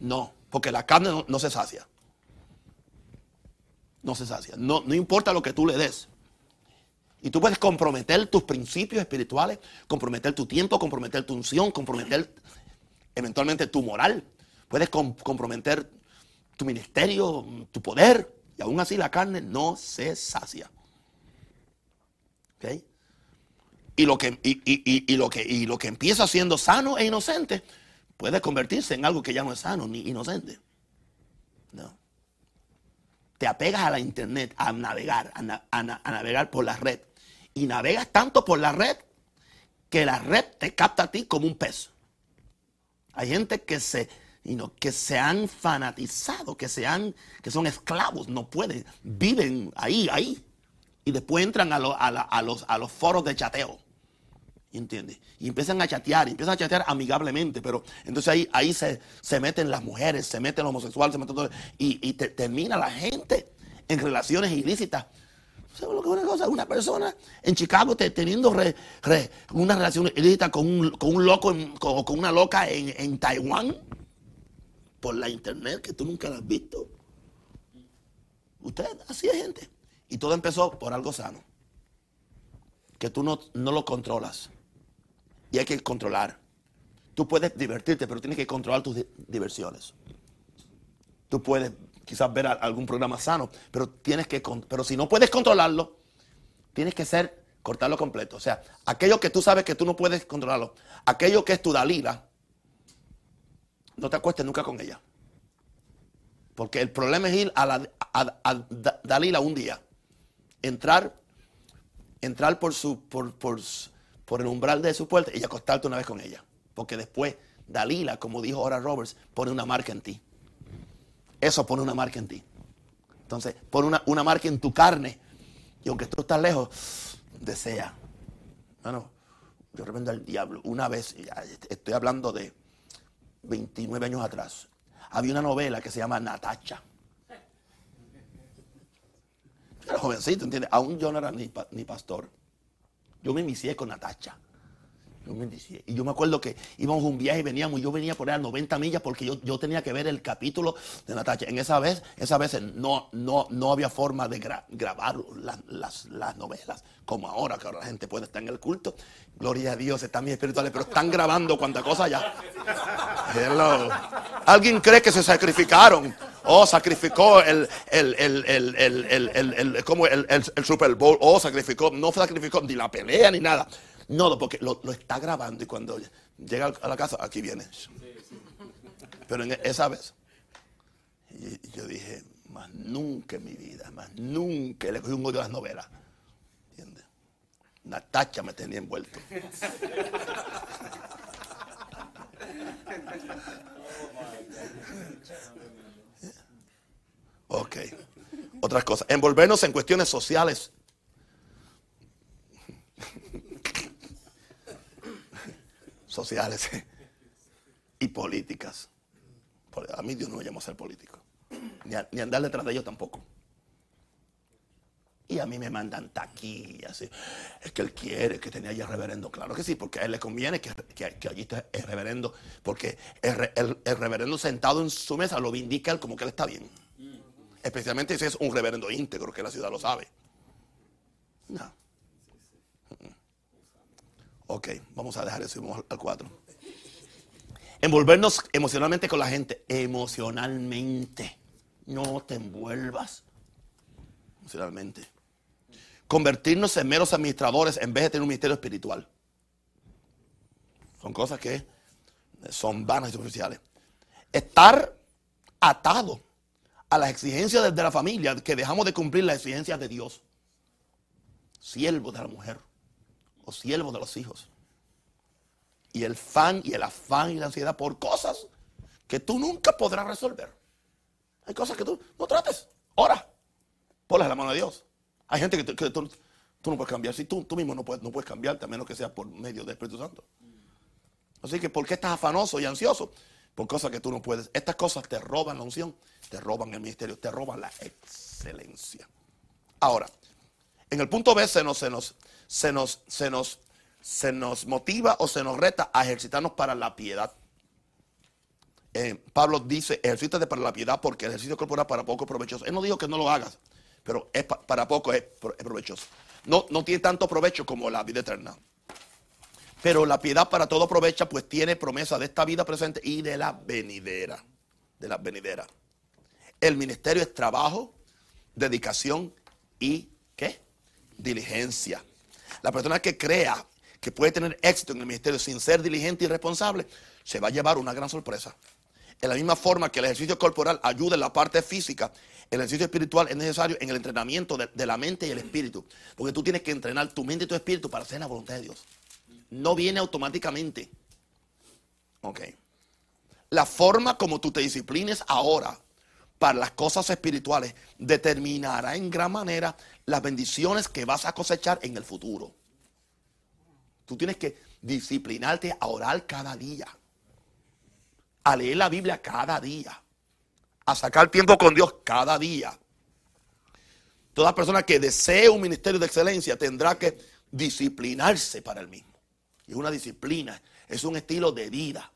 No, porque la carne no, se sacia. No se sacia. No, no importa lo que tú le des. Y tú puedes comprometer tus principios espirituales, comprometer tu tiempo, comprometer tu unción, comprometer eventualmente tu moral. Puedes comprometer tu ministerio, tu poder. Y aún así la carne no se sacia. ¿Ok? Y lo que, y, lo que, y lo que empieza siendo sano e inocente puede convertirse en algo que ya no es sano ni inocente. No. Te apegas a la internet, a navegar, a, navegar por la red. Y navegas tanto por la red que la red te capta a ti como un pez. Hay gente que se, que se han fanatizado, que, se han, que son esclavos, no pueden, viven ahí, ahí. Y después entran a, a, los, a los foros de chateo. ¿Entiendes? Y empiezan a chatear, y empiezan a chatear amigablemente, pero entonces ahí, ahí se, se meten las mujeres, se meten los homosexuales, se meten todo, y, y termina la gente en relaciones ilícitas. ¿Sabes lo que una cosa? Una persona en Chicago teniendo una relación ilícita con un, con un loco o con, una loca en, en Taiwán por la internet que tú nunca la has visto. Usted, así es gente. Y todo empezó por algo sano. Que tú no, no lo controlas. Y hay que controlar. Tú puedes divertirte, pero tienes que controlar tus diversiones. Tú puedes quizás ver algún programa sano, pero tienes que pero si no puedes controlarlo, tienes que ser cortarlo completo. O sea, aquello que tú sabes que tú no puedes controlarlo, aquello que es tu Dalila, no te acuestes nunca con ella. Porque el problema es ir a, la, Dalila un día, entrar, entrar por, el umbral de su puerta y acostarte una vez con ella. Porque después Dalila, como dijo ahora Roberts, pone una marca en ti. Eso pone una marca en ti. Entonces, pone una, una marca en tu carne. Y aunque tú estás lejos, desea. Bueno, yo repente al diablo. Una vez, estoy hablando de 29 años atrás, había una novela que se llama Natacha. Era jovencito, ¿entiendes? Aún yo no era ni, ni pastor. Yo me inicié con Natacha. Y yo me acuerdo que íbamos un viaje y veníamos, y yo venía por ahí a 90 millas porque yo, yo tenía que ver el capítulo de Natacha. En esa vez, esa vez no, no, no había forma de grabar las, novelas como ahora, que ahora la gente puede estar en el culto. Gloria a Dios, están mis espirituales, pero están grabando cuánta cosa ya. ¿Alguien cree que se sacrificaron? Oh, sacrificó el, el, el, como el, Super Bowl. Oh, sacrificó. No sacrificó ni la pelea ni nada. No, porque lo, está grabando y cuando llega a la casa, aquí viene. Pero en esa vez, yo dije, más nunca en mi vida, más nunca le cogí un odio a las novelas. ¿Entiendes? Una tacha me tenía envuelto. Ok. Otras cosas. Envolvernos en cuestiones sociales sociales y políticas. A mí Dios no me llamó a ser político, ni, andar detrás de ellos tampoco. Y a mí me mandan taquillas. Es que él quiere que tenga allí el reverendo. Claro que sí, porque a él le conviene que, allí esté el reverendo. Porque el, reverendo sentado en su mesa lo indica él como que él está bien. Especialmente si es un reverendo íntegro, que la ciudad lo sabe. No. Ok, vamos a dejar eso y vamos al 4. Envolvernos emocionalmente con la gente. Emocionalmente. No te envuelvas emocionalmente. Convertirnos en meros administradores en vez de tener un ministerio espiritual. Son cosas que son vanas y superficiales. Estar atado a las exigencias de, la familia que dejamos de cumplir las exigencias de Dios. Siervo de la mujer o siervo de los hijos. Y el fan y el afán y la ansiedad por cosas que tú nunca podrás resolver. Hay cosas que tú no trates. Ora. Ponlas la mano de Dios. Hay gente que, tú, no puedes cambiar. Si tú, tú mismo no puedes, no puedes cambiarte a menos que sea por medio del Espíritu Santo. Así que, ¿por qué estás afanoso y ansioso? Por cosas que tú no puedes. Estas cosas te roban la unción, te roban el ministerio, te roban la excelencia. Ahora, en el punto B se nos, se nos, se nos, se nos, se nos motiva o se nos reta a ejercitarnos para la piedad. Eh, Pablo dice, ejercítate para la piedad porque el ejercicio corporal para poco es provechoso. Él no dijo que no lo hagas, pero es para poco es, provechoso. No, no tiene tanto provecho como la vida eterna. Pero la piedad para todo aprovecha, pues tiene promesa de esta vida presente y de la venidera. De la venidera. El ministerio es trabajo, dedicación y ¿qué? Diligencia. La persona que crea que puede tener éxito en el ministerio sin ser diligente y responsable, se va a llevar una gran sorpresa. En la misma forma que el ejercicio corporal ayuda en la parte física, el ejercicio espiritual es necesario en el entrenamiento de, de la mente y el espíritu. Porque tú tienes que entrenar tu mente y tu espíritu para hacer la voluntad de Dios no viene automáticamente. Ok. La forma como tú te disciplines ahora para las cosas espirituales determinará en gran manera las bendiciones que vas a cosechar en el futuro. Tú tienes que disciplinarte a orar cada día, a leer la Biblia cada día, a sacar tiempo con Dios cada día. Toda persona que desee un ministerio de excelencia tendrá que disciplinarse para el mismo. Es una disciplina, es un estilo de vida.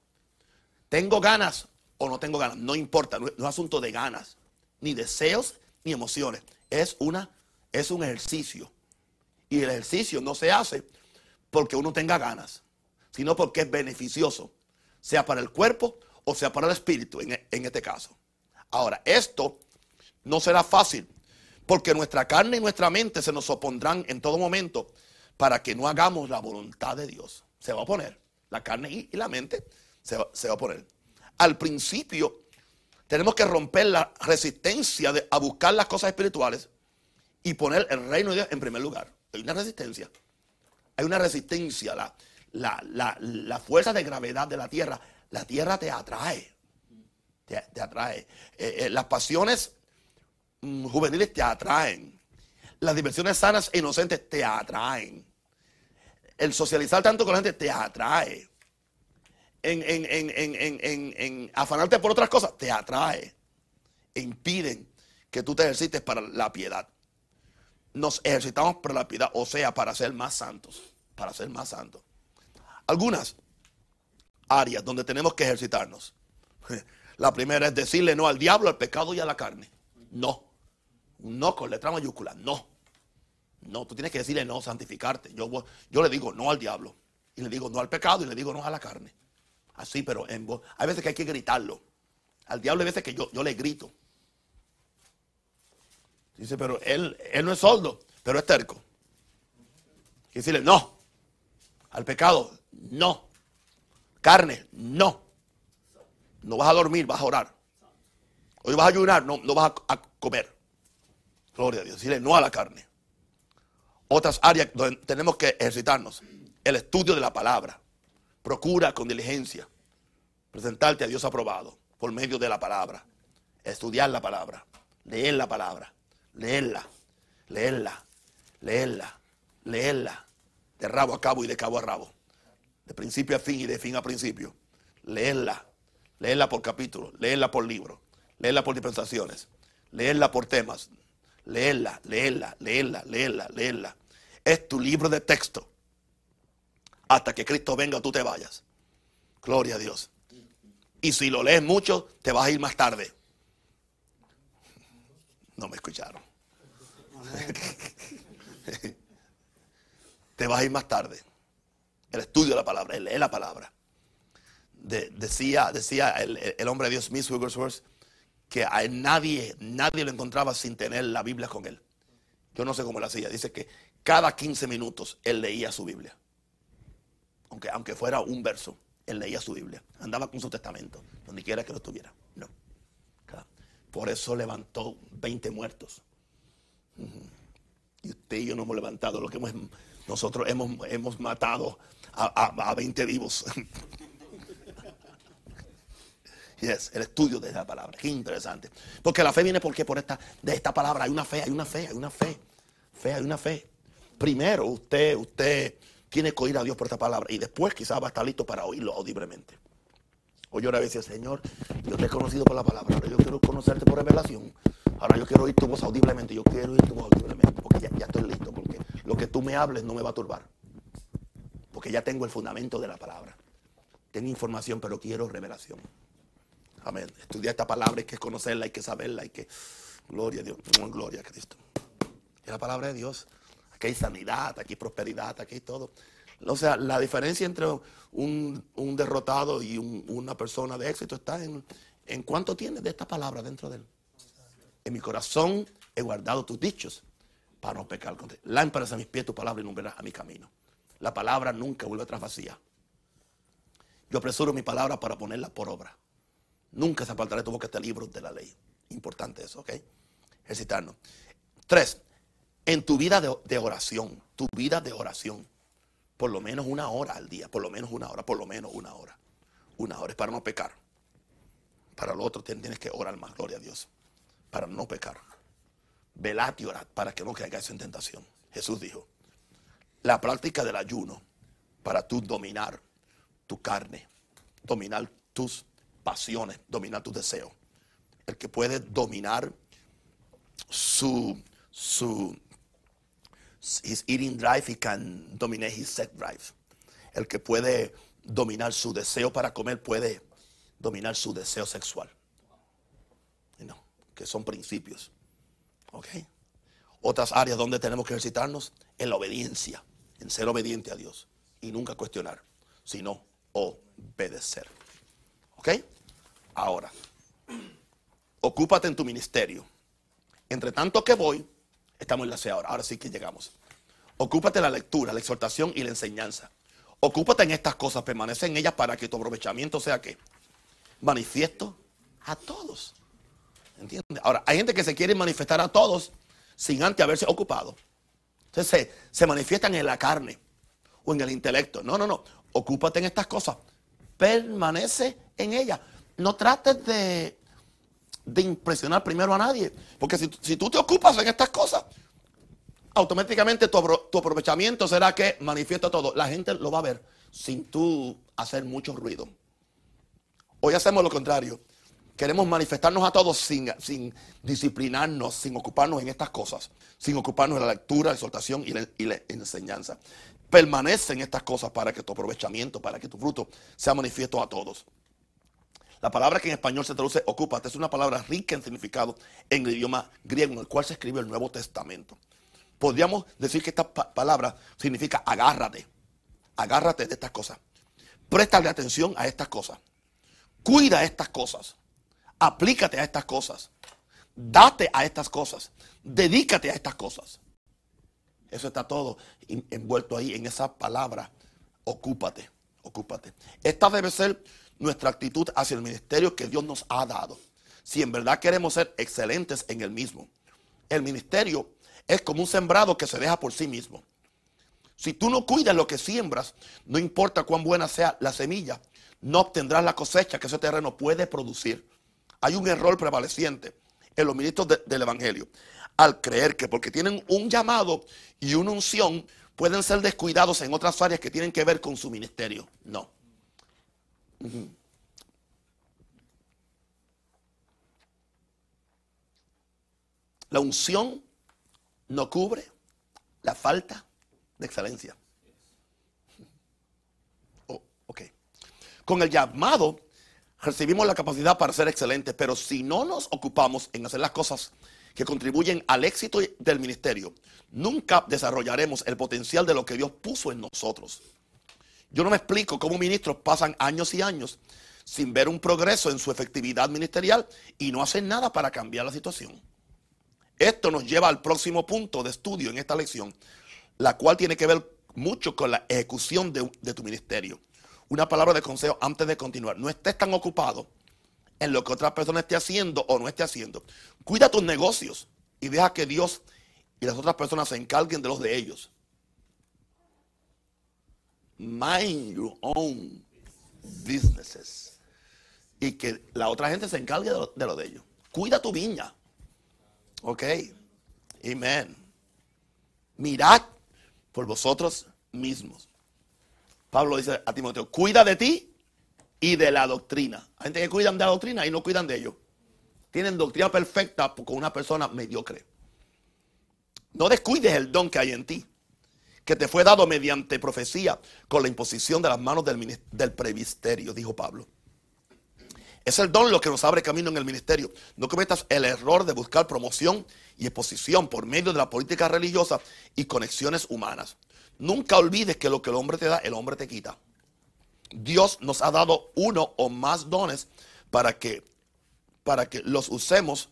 ¿Tengo ganas o no tengo ganas? No importa, no es asunto de ganas, ni deseos, ni emociones. Es, una, es un ejercicio. Y el ejercicio no se hace porque uno tenga ganas, sino porque es beneficioso, sea para el cuerpo o sea para el espíritu, en, en este caso. Ahora, esto no será fácil, porque nuestra carne y nuestra mente se nos opondrán en todo momento para que no hagamos la voluntad de Dios. Se va a oponer. La carne y, la mente se va, a oponer. Al principio tenemos que romper la resistencia de, a buscar las cosas espirituales y poner el reino de Dios en primer lugar. Hay una resistencia. Hay una resistencia. La, la, fuerza de gravedad de la tierra. La tierra te atrae. Te, atrae. Eh, eh, las pasiones mm, juveniles te atraen. Las diversiones sanas e inocentes te atraen. El socializar tanto con la gente te atrae. En, en, afanarte por otras cosas te atrae. E impiden que tú te ejercites para la piedad. Nos ejercitamos para la piedad, o sea, para ser más santos. Para ser más santos. Algunas áreas donde tenemos que ejercitarnos. La primera es decirle no al diablo, al pecado y a la carne. No. No con letra mayúscula. No. No, tú tienes que decirle no, santificarte. Yo, yo le digo no al diablo. Y le digo no al pecado y le digo no a la carne. Así, pero en hay veces que hay que gritarlo. Al diablo hay veces que yo, yo le grito. Dice, pero él, él no es soldo, pero es terco. Que decirle no. Al pecado, no. Carne, no. No vas a dormir, vas a orar. Hoy vas a ayunar, no, no vas a, a comer. Gloria a Dios. Decirle no a la carne otras áreas donde tenemos que ejercitarnos. El estudio de la palabra. Procura con diligencia presentarte a Dios aprobado por medio de la palabra. Estudiar la palabra. Leer la palabra. Leerla. Leerla. Leerla. Leerla. De rabo a cabo y de cabo a rabo. De principio a fin y de fin a principio. Leerla. Leerla por capítulo. Leerla por libro. Leerla por dispensaciones. Leerla por temas. Leerla, leerla, leerla, leerla, leerla es tu libro de texto. Hasta que Cristo venga, tú te vayas. Gloria a Dios. Y si lo lees mucho, te vas a ir más tarde. No me escucharon. te vas a ir más tarde. El estudio de la palabra, el leer la palabra. decía decía el, hombre de Dios, Smith Wigglesworth, que a nadie, nadie lo encontraba sin tener la Biblia con él. Yo no sé cómo lo hacía. Dice que cada 15 minutos él leía su Biblia. Aunque, aunque fuera un verso, él leía su Biblia. Andaba con su testamento, donde quiera que lo tuviera. No. Por eso levantó 20 muertos. Y usted y yo no hemos levantado lo que hemos, nosotros hemos, hemos matado a, a 20 vivos. Yes, el estudio de la palabra. Qué interesante. Porque la fe viene porque por esta, de esta palabra hay una fe, hay una fe, hay una fe. Fe, hay una fe. Primero usted, usted tiene que oír a Dios por esta palabra y después quizás va a estar listo para oírlo audiblemente. Hoy yo ahora decía, Señor, yo te he conocido por la palabra, ahora yo quiero conocerte por revelación. Ahora yo quiero oír tu voz audiblemente, yo quiero oír tu voz audiblemente, porque ya, ya estoy listo, porque lo que tú me hables no me va a turbar. Porque ya tengo el fundamento de la palabra. Tengo información, pero quiero revelación. Amén. Estudiar esta palabra hay que conocerla, hay que saberla, hay que. Gloria a Dios. Gloria a Cristo. Es la palabra de Dios. Aquí hay sanidad, aquí hay prosperidad, aquí hay todo. O sea, la diferencia entre un, derrotado y una persona de éxito está en, en cuánto tienes de esta palabra dentro de él. En mi corazón he guardado tus dichos para no pecar contra ti. Lámparas a mis pies tu palabra y lumbrarás a mi camino. La palabra nunca vuelve atrás vacía. Yo apresuro mi palabra para ponerla por obra. Nunca se apartará de tu boca este libro de la ley. Importante eso, ¿ok? Ejercitarnos. Tres, en tu vida de, oración, tu vida de oración, por lo menos una hora al día, por lo menos una hora, por lo menos una hora. Una hora es para no pecar. Para lo otro tienes que orar más, gloria a Dios. Para no pecar. Velad y orad para que no caigáis en tentación. Jesús dijo, la práctica del ayuno para tú dominar tu carne, dominar tus pasiones, dominar tus deseos. El que puede dominar su, su his eating drive, he can dominate his sex drive. El que puede dominar su deseo para comer puede dominar su deseo sexual. que son principios. ¿Ok? Otras áreas donde tenemos que ejercitarnos en la obediencia, en ser obediente a Dios y nunca cuestionar, sino obedecer. ¿Ok? Ahora, ocúpate en tu ministerio. Entre tanto que voy, estamos en la C ahora. Ahora sí que llegamos. Ocúpate la lectura, la exhortación y la enseñanza. Ocúpate en estas cosas, permanece en ellas para que tu aprovechamiento sea que manifiesto a todos. ¿Entiendes? Ahora, hay gente que se quiere manifestar a todos sin antes haberse ocupado. Entonces se, se manifiestan en la carne o en el intelecto. No, no, no. Ocúpate en estas cosas. Permanece en ellas no trates de, impresionar primero a nadie. Porque si, tú te ocupas en estas cosas, automáticamente tu, aprovechamiento será que manifiesta todo. La gente lo va a ver sin tú hacer mucho ruido. Hoy hacemos lo contrario. Queremos manifestarnos a todos sin, sin disciplinarnos, sin ocuparnos en estas cosas, sin ocuparnos de la lectura, la exhortación y la, y la enseñanza. Permanece en estas cosas para que tu aprovechamiento, para que tu fruto sea manifiesto a todos. La palabra que en español se traduce ocúpate es una palabra rica en significado en el idioma griego en el cual se escribe el Nuevo Testamento. Podríamos decir que esta palabra significa agárrate. Agárrate de estas cosas. Préstale atención a estas cosas. Cuida estas cosas. Aplícate a estas cosas. Date a estas cosas. Dedícate a estas cosas. Eso está todo envuelto ahí en esa palabra. Ocúpate. Ocúpate. Esta debe ser nuestra actitud hacia el ministerio que Dios nos ha dado. Si en verdad queremos ser excelentes en el mismo. El ministerio es como un sembrado que se deja por sí mismo. Si tú no cuidas lo que siembras, no importa cuán buena sea la semilla, no obtendrás la cosecha que ese terreno puede producir. Hay un error prevaleciente en los ministros del Evangelio al creer que porque tienen un llamado y una unción pueden ser descuidados en otras áreas que tienen que ver con su ministerio. No. La unción no cubre la falta de excelencia. Oh, Con el llamado recibimos la capacidad para ser excelentes, pero si no nos ocupamos en hacer las cosas que contribuyen al éxito del ministerio, nunca desarrollaremos el potencial de lo que Dios puso en nosotros. Yo no me explico cómo ministros pasan años y años sin ver un progreso en su efectividad ministerial y no hacen nada para cambiar la situación. Esto nos lleva al próximo punto de estudio en esta lección, la cual tiene que ver mucho con la ejecución de, tu ministerio. Una palabra de consejo antes de continuar. No estés tan ocupado en lo que otra persona esté haciendo o no esté haciendo. Cuida tus negocios y deja que Dios y las otras personas se encarguen de los de ellos. Mind your own businesses. Y que la otra gente se encargue de lo de, lo de ellos. Cuida tu viña. Ok. Amén. Mirad por vosotros mismos. Pablo dice a Timoteo, cuida de ti y de la doctrina. Hay gente que cuidan de la doctrina y no cuidan de ellos. Tienen doctrina perfecta con una persona mediocre. No descuides el don que hay en ti, que te fue dado mediante profecía con la imposición de las manos del, del previsterio, dijo Pablo. Es el don lo que nos abre camino en el ministerio. No cometas el error de buscar promoción y exposición por medio de la política religiosa y conexiones humanas. Nunca olvides que lo que el hombre te da, el hombre te quita. Dios nos ha dado uno o más dones para que, para que los usemos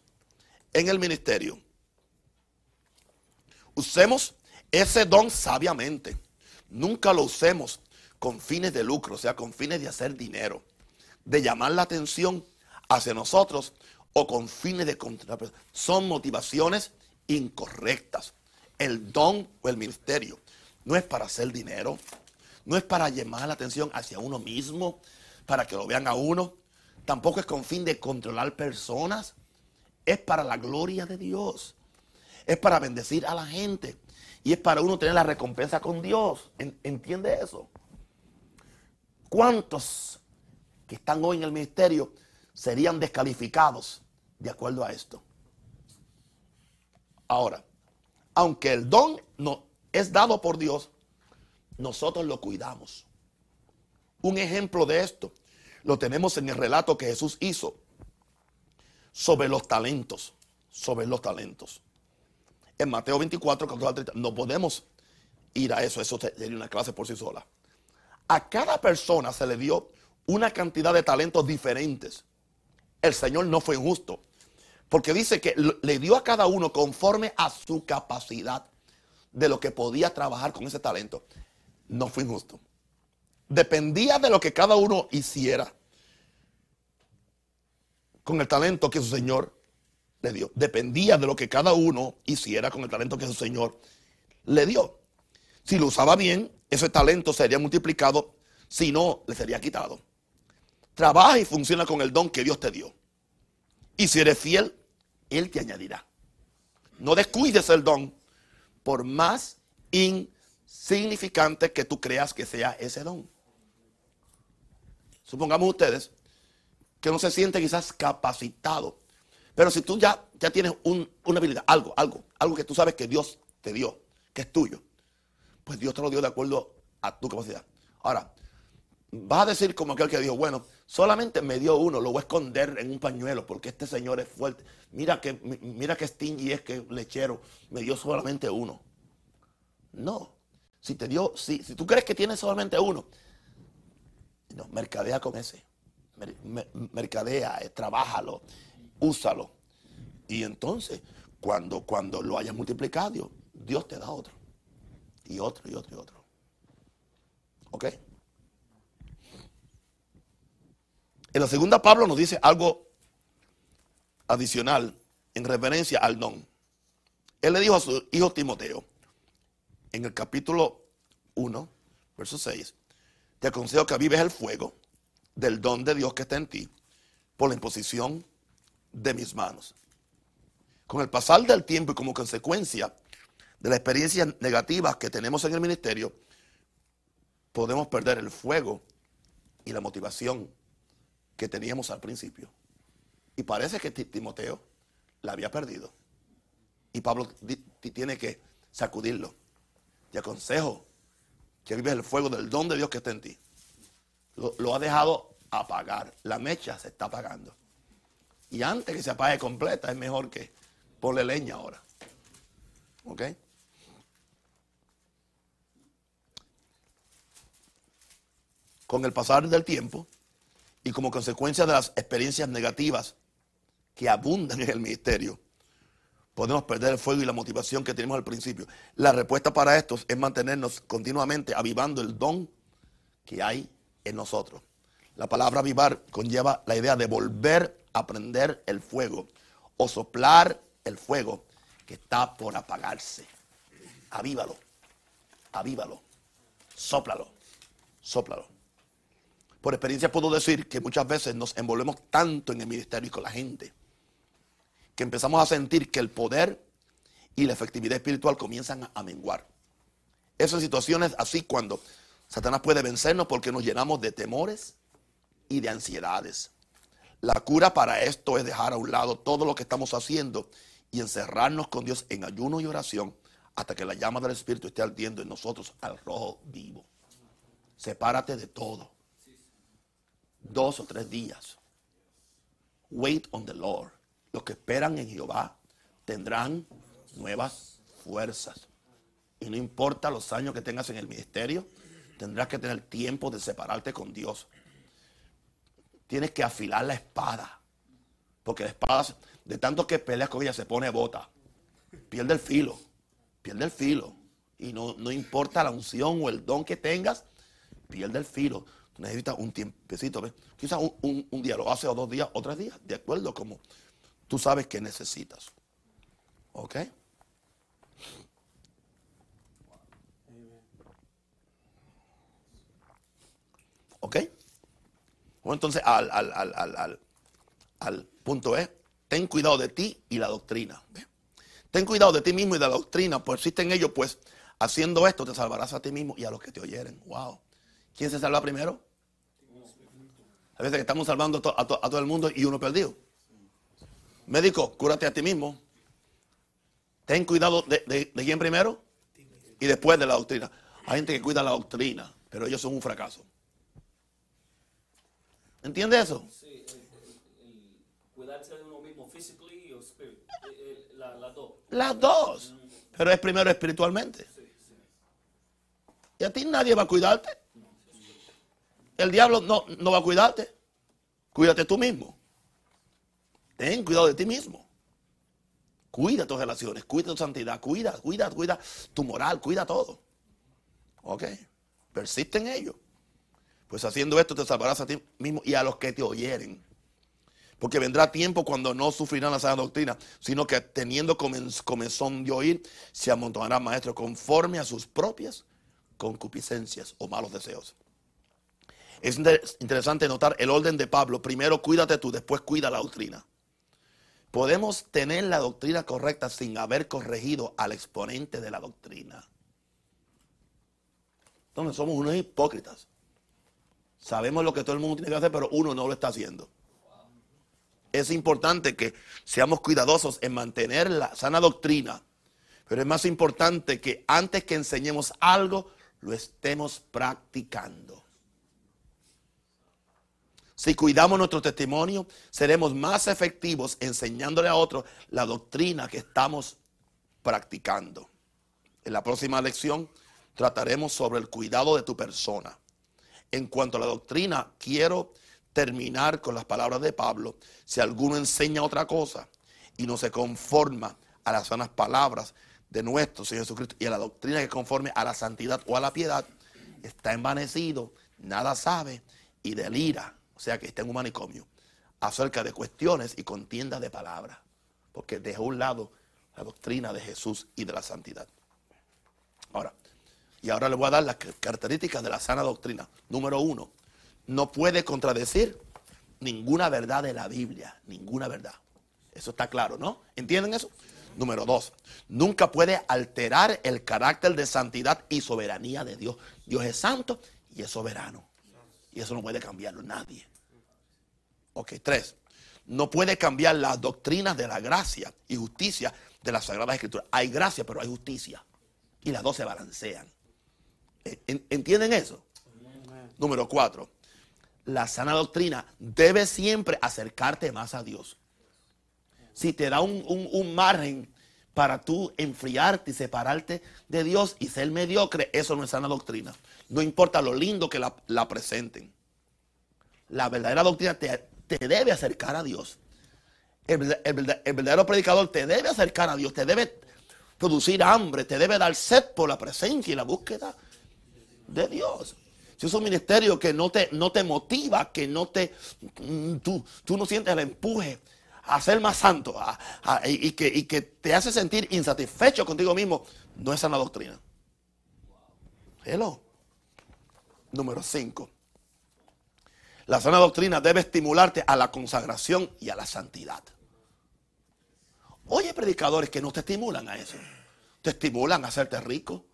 en el ministerio. Usemos ese don sabiamente. Nunca lo usemos con fines de lucro, o sea, con fines de hacer dinero, de llamar la atención hacia nosotros o con fines de contra. Son motivaciones incorrectas. El don o el ministerio no es para hacer dinero, no es para llamar la atención hacia uno mismo, para que lo vean a uno. Tampoco es con fin de controlar personas. Es para la gloria de Dios. Es para bendecir a la gente. Y es para uno tener la recompensa con Dios. ¿Entiende eso? ¿Cuántos que están hoy en el ministerio serían descalificados de acuerdo a esto? Ahora, aunque el don no es dado por Dios, nosotros lo cuidamos. Un ejemplo de esto lo tenemos en el relato que Jesús hizo sobre los talentos, sobre los talentos. En Mateo 24, 30, no podemos ir a eso, eso sería una clase por sí sola. A cada persona se le dio una cantidad de talentos diferentes. El Señor no fue injusto, porque dice que le dio a cada uno conforme a su capacidad de lo que podía trabajar con ese talento no fue injusto. Dependía de lo que cada uno hiciera con el talento que su Señor le dio. Dependía de lo que cada uno hiciera con el talento que su Señor le dio. Si lo usaba bien, ese talento sería multiplicado. Si no, le sería quitado. Trabaja y funciona con el don que Dios te dio. Y si eres fiel, Él te añadirá. No descuides el don por más in significante que tú creas que sea ese don. Supongamos ustedes que no se siente quizás capacitado, pero si tú ya, ya tienes una habilidad, algo, algo, algo que tú sabes que Dios te dio, que es tuyo, pues Dios te lo dio de acuerdo a tu capacidad. Ahora, vas a decir como aquel que dijo, bueno, solamente me dio uno, lo voy a esconder en un pañuelo porque este señor es fuerte. Mira que, mira que stingy es que lechero, me dio solamente uno. No, si te dio, si, si tú crees que tienes solamente uno, no, mercadea con ese. mercadea, eh, trabájalo, úsalo. Y entonces, cuando, cuando lo hayas multiplicado, Dios te da otro. Y otro, y otro, y otro. ¿Ok? En la segunda Pablo nos dice algo adicional en referencia al don. Él le dijo a su hijo Timoteo, en el capítulo 1, verso 6, te aconsejo que avives el fuego del don de Dios que está en ti por la imposición de mis manos. Con el pasar del tiempo y como consecuencia de las experiencias negativas que tenemos en el ministerio, podemos perder el fuego y la motivación que teníamos al principio. Y parece que Timoteo la había perdido. Y Pablo tiene que sacudirlo. Te aconsejo que vives el fuego del don de Dios que está en ti. Lo, ha dejado apagar. La mecha se está apagando. Y antes que se apague completa, es mejor que ponle leña ahora. ¿Ok? Con el pasar del tiempo y como consecuencia de las experiencias negativas que abundan en el ministerio, podemos perder el fuego y la motivación que tenemos al principio. La respuesta para esto es mantenernos continuamente avivando el don que hay en nosotros. La palabra avivar conlleva la idea de volver a prender el fuego o soplar el fuego que está por apagarse. Avívalo, avívalo, sóplalo, sóplalo. Por experiencia puedo decir que muchas veces nos envolvemos tanto en el ministerio y con la gente que empezamos a sentir que el poder y la efectividad espiritual comienzan a menguar. Esas situaciones así cuando Satanás puede vencernos porque nos llenamos de temores y de ansiedades. La cura para esto es dejar a un lado todo lo que estamos haciendo y encerrarnos con Dios en ayuno y oración hasta que la llama del Espíritu esté ardiendo en nosotros al rojo vivo. Sepárate de todo. Dos o tres días. Wait on the Lord. Los que esperan en Jehová tendrán nuevas fuerzas. Y no importa los años que tengas en el ministerio, tendrás que tener tiempo de separarte con Dios. Tienes que afilar la espada. Porque la espada, de tanto que peleas con ella, se pone bota. Pierde el filo. Pierde el filo. Y no, importa la unción o el don que tengas, pierde el filo. necesitas un tiempecito. Quizás un, día lo hace o dos días o tres días. De acuerdo como tú sabes que necesitas. ¿Ok? ¿Ok? O entonces al, al, punto E, ten cuidado de ti y la doctrina. Ten cuidado de ti mismo y de la doctrina, pues existen ellos, pues haciendo esto te salvarás a ti mismo y a los que te oyeren. Wow. ¿Quién se salva primero? A veces estamos salvando a, todo el mundo y uno perdido. Médico, cúrate a ti mismo. Ten cuidado de, de quién primero y después de la doctrina. Hay gente que cuida la doctrina, pero ellos son un fracaso. ¿Entiende eso? Sí, cuidarse de uno mismo físicamente o. Las dos. Las dos. Pero es primero espiritualmente. Y a ti nadie va a cuidarte. El diablo no, no va a cuidarte. Cuídate tú mismo. Ten cuidado de ti mismo. Cuida tus relaciones, cuida tu santidad, cuida, cuida, cuida tu moral, cuida todo. ¿Ok? Persiste en ello. Pues haciendo esto te salvarás a ti mismo y a los que te oyeren. Porque vendrá tiempo cuando no sufrirán la sana doctrina, sino que teniendo comenzón de oír, se amontonarán maestros conforme a sus propias concupiscencias o malos deseos. Es interesante notar el orden de Pablo. Primero cuídate tú, después cuida la doctrina. Podemos tener la doctrina correcta sin haber corregido al exponente de la doctrina. Entonces somos unos hipócritas. Sabemos lo que todo el mundo tiene que hacer, pero uno no lo está haciendo. Es importante que seamos cuidadosos en mantener la sana doctrina, pero es más importante que antes que enseñemos algo, lo estemos practicando. Si cuidamos nuestro testimonio, seremos más efectivos enseñándole a otros la doctrina que estamos practicando. En la próxima lección trataremos sobre el cuidado de tu persona. En cuanto a la doctrina, quiero terminar con las palabras de Pablo. Si alguno enseña otra cosa y no se conforma a las sanas palabras de nuestro Señor Jesucristo y a la doctrina que conforme a la santidad o a la piedad, está envanecido, nada sabe y delira, o sea que está en un manicomio, acerca de cuestiones y contiendas de palabras, porque dejó a un lado la doctrina de Jesús y de la santidad. Ahora, y ahora le voy a dar las características de la sana doctrina. Número uno, no puede contradecir ninguna verdad de la Biblia, ninguna verdad. Eso está claro, ¿no? ¿Entienden eso? Número dos, nunca puede alterar el carácter de santidad y soberanía de Dios. Dios es santo y es soberano. Y eso no puede cambiarlo nadie. Ok, tres, no puede cambiar las doctrinas de la gracia y justicia de la Sagrada Escritura. Hay gracia, pero hay justicia. Y las dos se balancean. ¿Entienden eso? Número cuatro, la sana doctrina debe siempre acercarte más a Dios. Si te da un, margen para tú enfriarte y separarte de Dios y ser mediocre, eso no es sana doctrina. No importa lo lindo que la, presenten. La verdadera doctrina te, debe acercar a Dios. El, el, verdadero predicador te debe acercar a Dios, te debe producir hambre, te debe dar sed por la presencia y la búsqueda de Dios. si es un ministerio que no te, no te motiva, que no te, mm, tú, tú no sientes el empuje a ser más santo y, que, y que te hace sentir insatisfecho contigo mismo, no es sana doctrina. Hello. Número 5. La sana doctrina debe estimularte a la consagración y a la santidad. Oye, predicadores que no te estimulan a eso. Te estimulan a hacerte rico,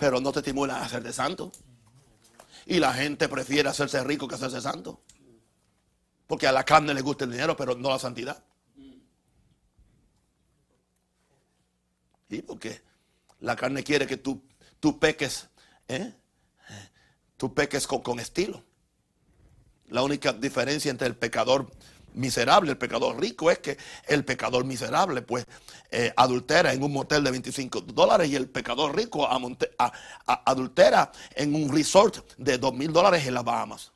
pero no te estimulan a hacerte santo. Y la gente prefiere hacerse rico que hacerse santo. Porque a la carne le gusta el dinero, pero no la santidad. ¿Y porque la carne quiere que tú, tú peques, ¿eh? tú peques con, con estilo. La única diferencia entre el pecador miserable, el pecador rico, es que el pecador miserable, pues, eh, adultera en un motel de 25 dólares y el pecador rico adultera en un resort de 2 mil dólares en las Bahamas.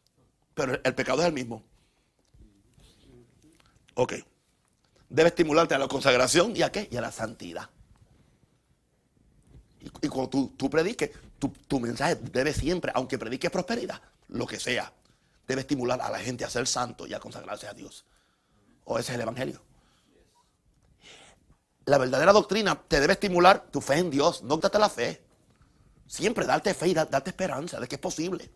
Pero el pecado es el mismo. Ok. Debe estimularte a la consagración y a qué? Y a la santidad. Y, cuando tú, prediques, tu, tu mensaje debe siempre, aunque prediques prosperidad, lo que sea, debe estimular a la gente a ser santo y a consagrarse a Dios. O ese es el Evangelio. La verdadera doctrina te debe estimular tu fe en Dios, no darte la fe. Siempre darte fe y darte esperanza de que es posible.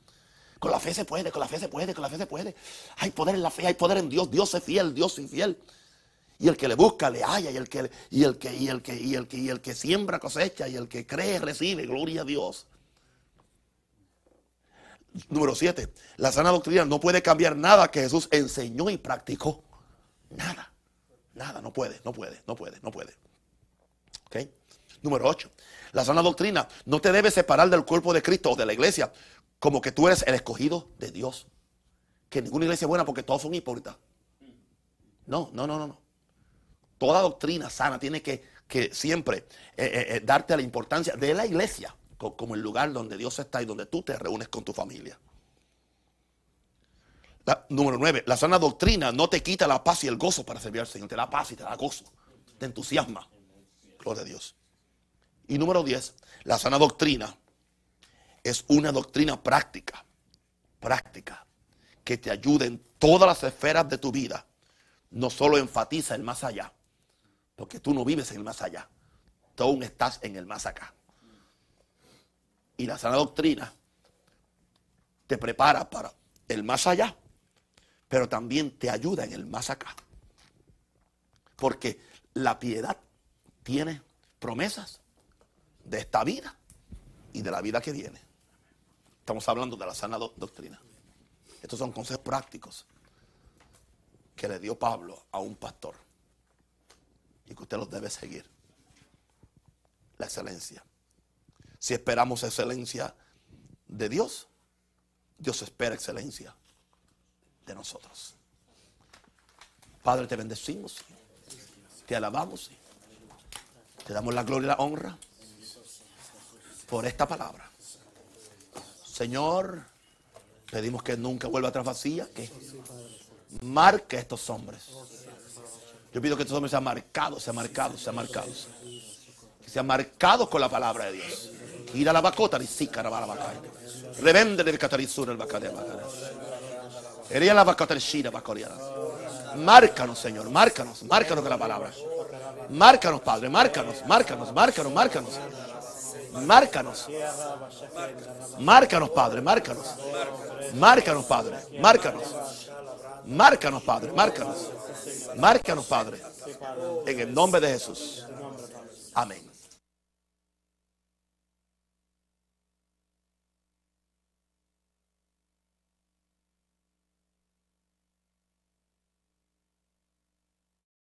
Con la fe se puede, con la fe se puede, con la fe se puede. Hay poder en la fe, hay poder en Dios. Dios es fiel, Dios es fiel. Y el que le busca le halla, y el que y el que y el que y el que y el que siembra cosecha y el que cree recibe, gloria a Dios. Número 7. La sana doctrina no puede cambiar nada que Jesús enseñó y practicó. Nada. Nada, no puede, no puede, no puede, no puede. ¿Ok? Número 8. La sana doctrina no te debe separar del cuerpo de Cristo o de la iglesia como que tú eres el escogido de Dios. Que ninguna iglesia es buena porque todos son hipócritas. No, no, no, no. no. Toda doctrina sana tiene que, que siempre eh, eh, eh, darte la importancia de la iglesia como el lugar donde Dios está y donde tú te reúnes con tu familia. número 9. La sana doctrina no te quita la paz y el gozo para servir al Señor. Te da paz y te da gozo. Te entusiasma. Gloria a Dios. Y número 10. La sana doctrina es una doctrina práctica. Práctica. Que te ayude en todas las esferas de tu vida. No solo enfatiza el más allá. Porque tú no vives en el más allá. Tú aún estás en el más acá y la sana doctrina te prepara para el más allá, pero también te ayuda en el más acá. Porque la piedad tiene promesas de esta vida y de la vida que viene. Estamos hablando de la sana doctrina. Estos son consejos prácticos que le dio Pablo a un pastor y que usted los debe seguir. La excelencia. Si esperamos excelencia de Dios, Dios espera excelencia de nosotros. Padre, te bendecimos, te alabamos, te damos la gloria y la honra por esta palabra. Señor, pedimos que nunca vuelva atrás vacía, que marque a estos hombres. Yo pido que estos hombres sean marcados, sean marcados, sean marcados. Que sean marcados con la palabra de Dios. Ira la bacota risica la bacai. Revende le catalizura el bacade Eria la bacota shira bacoria. Márcanos, Señor, márcanos, márcanos con la palabra. Márcanos, Padre, márcanos, márcanos, márcanos, márcanos. Márcanos. Márcanos, Padre, márcanos. Márcanos, Padre, márcanos. Márcanos, Padre, márcanos. Márcanos, Padre. En el nombre de Jesús. Amén.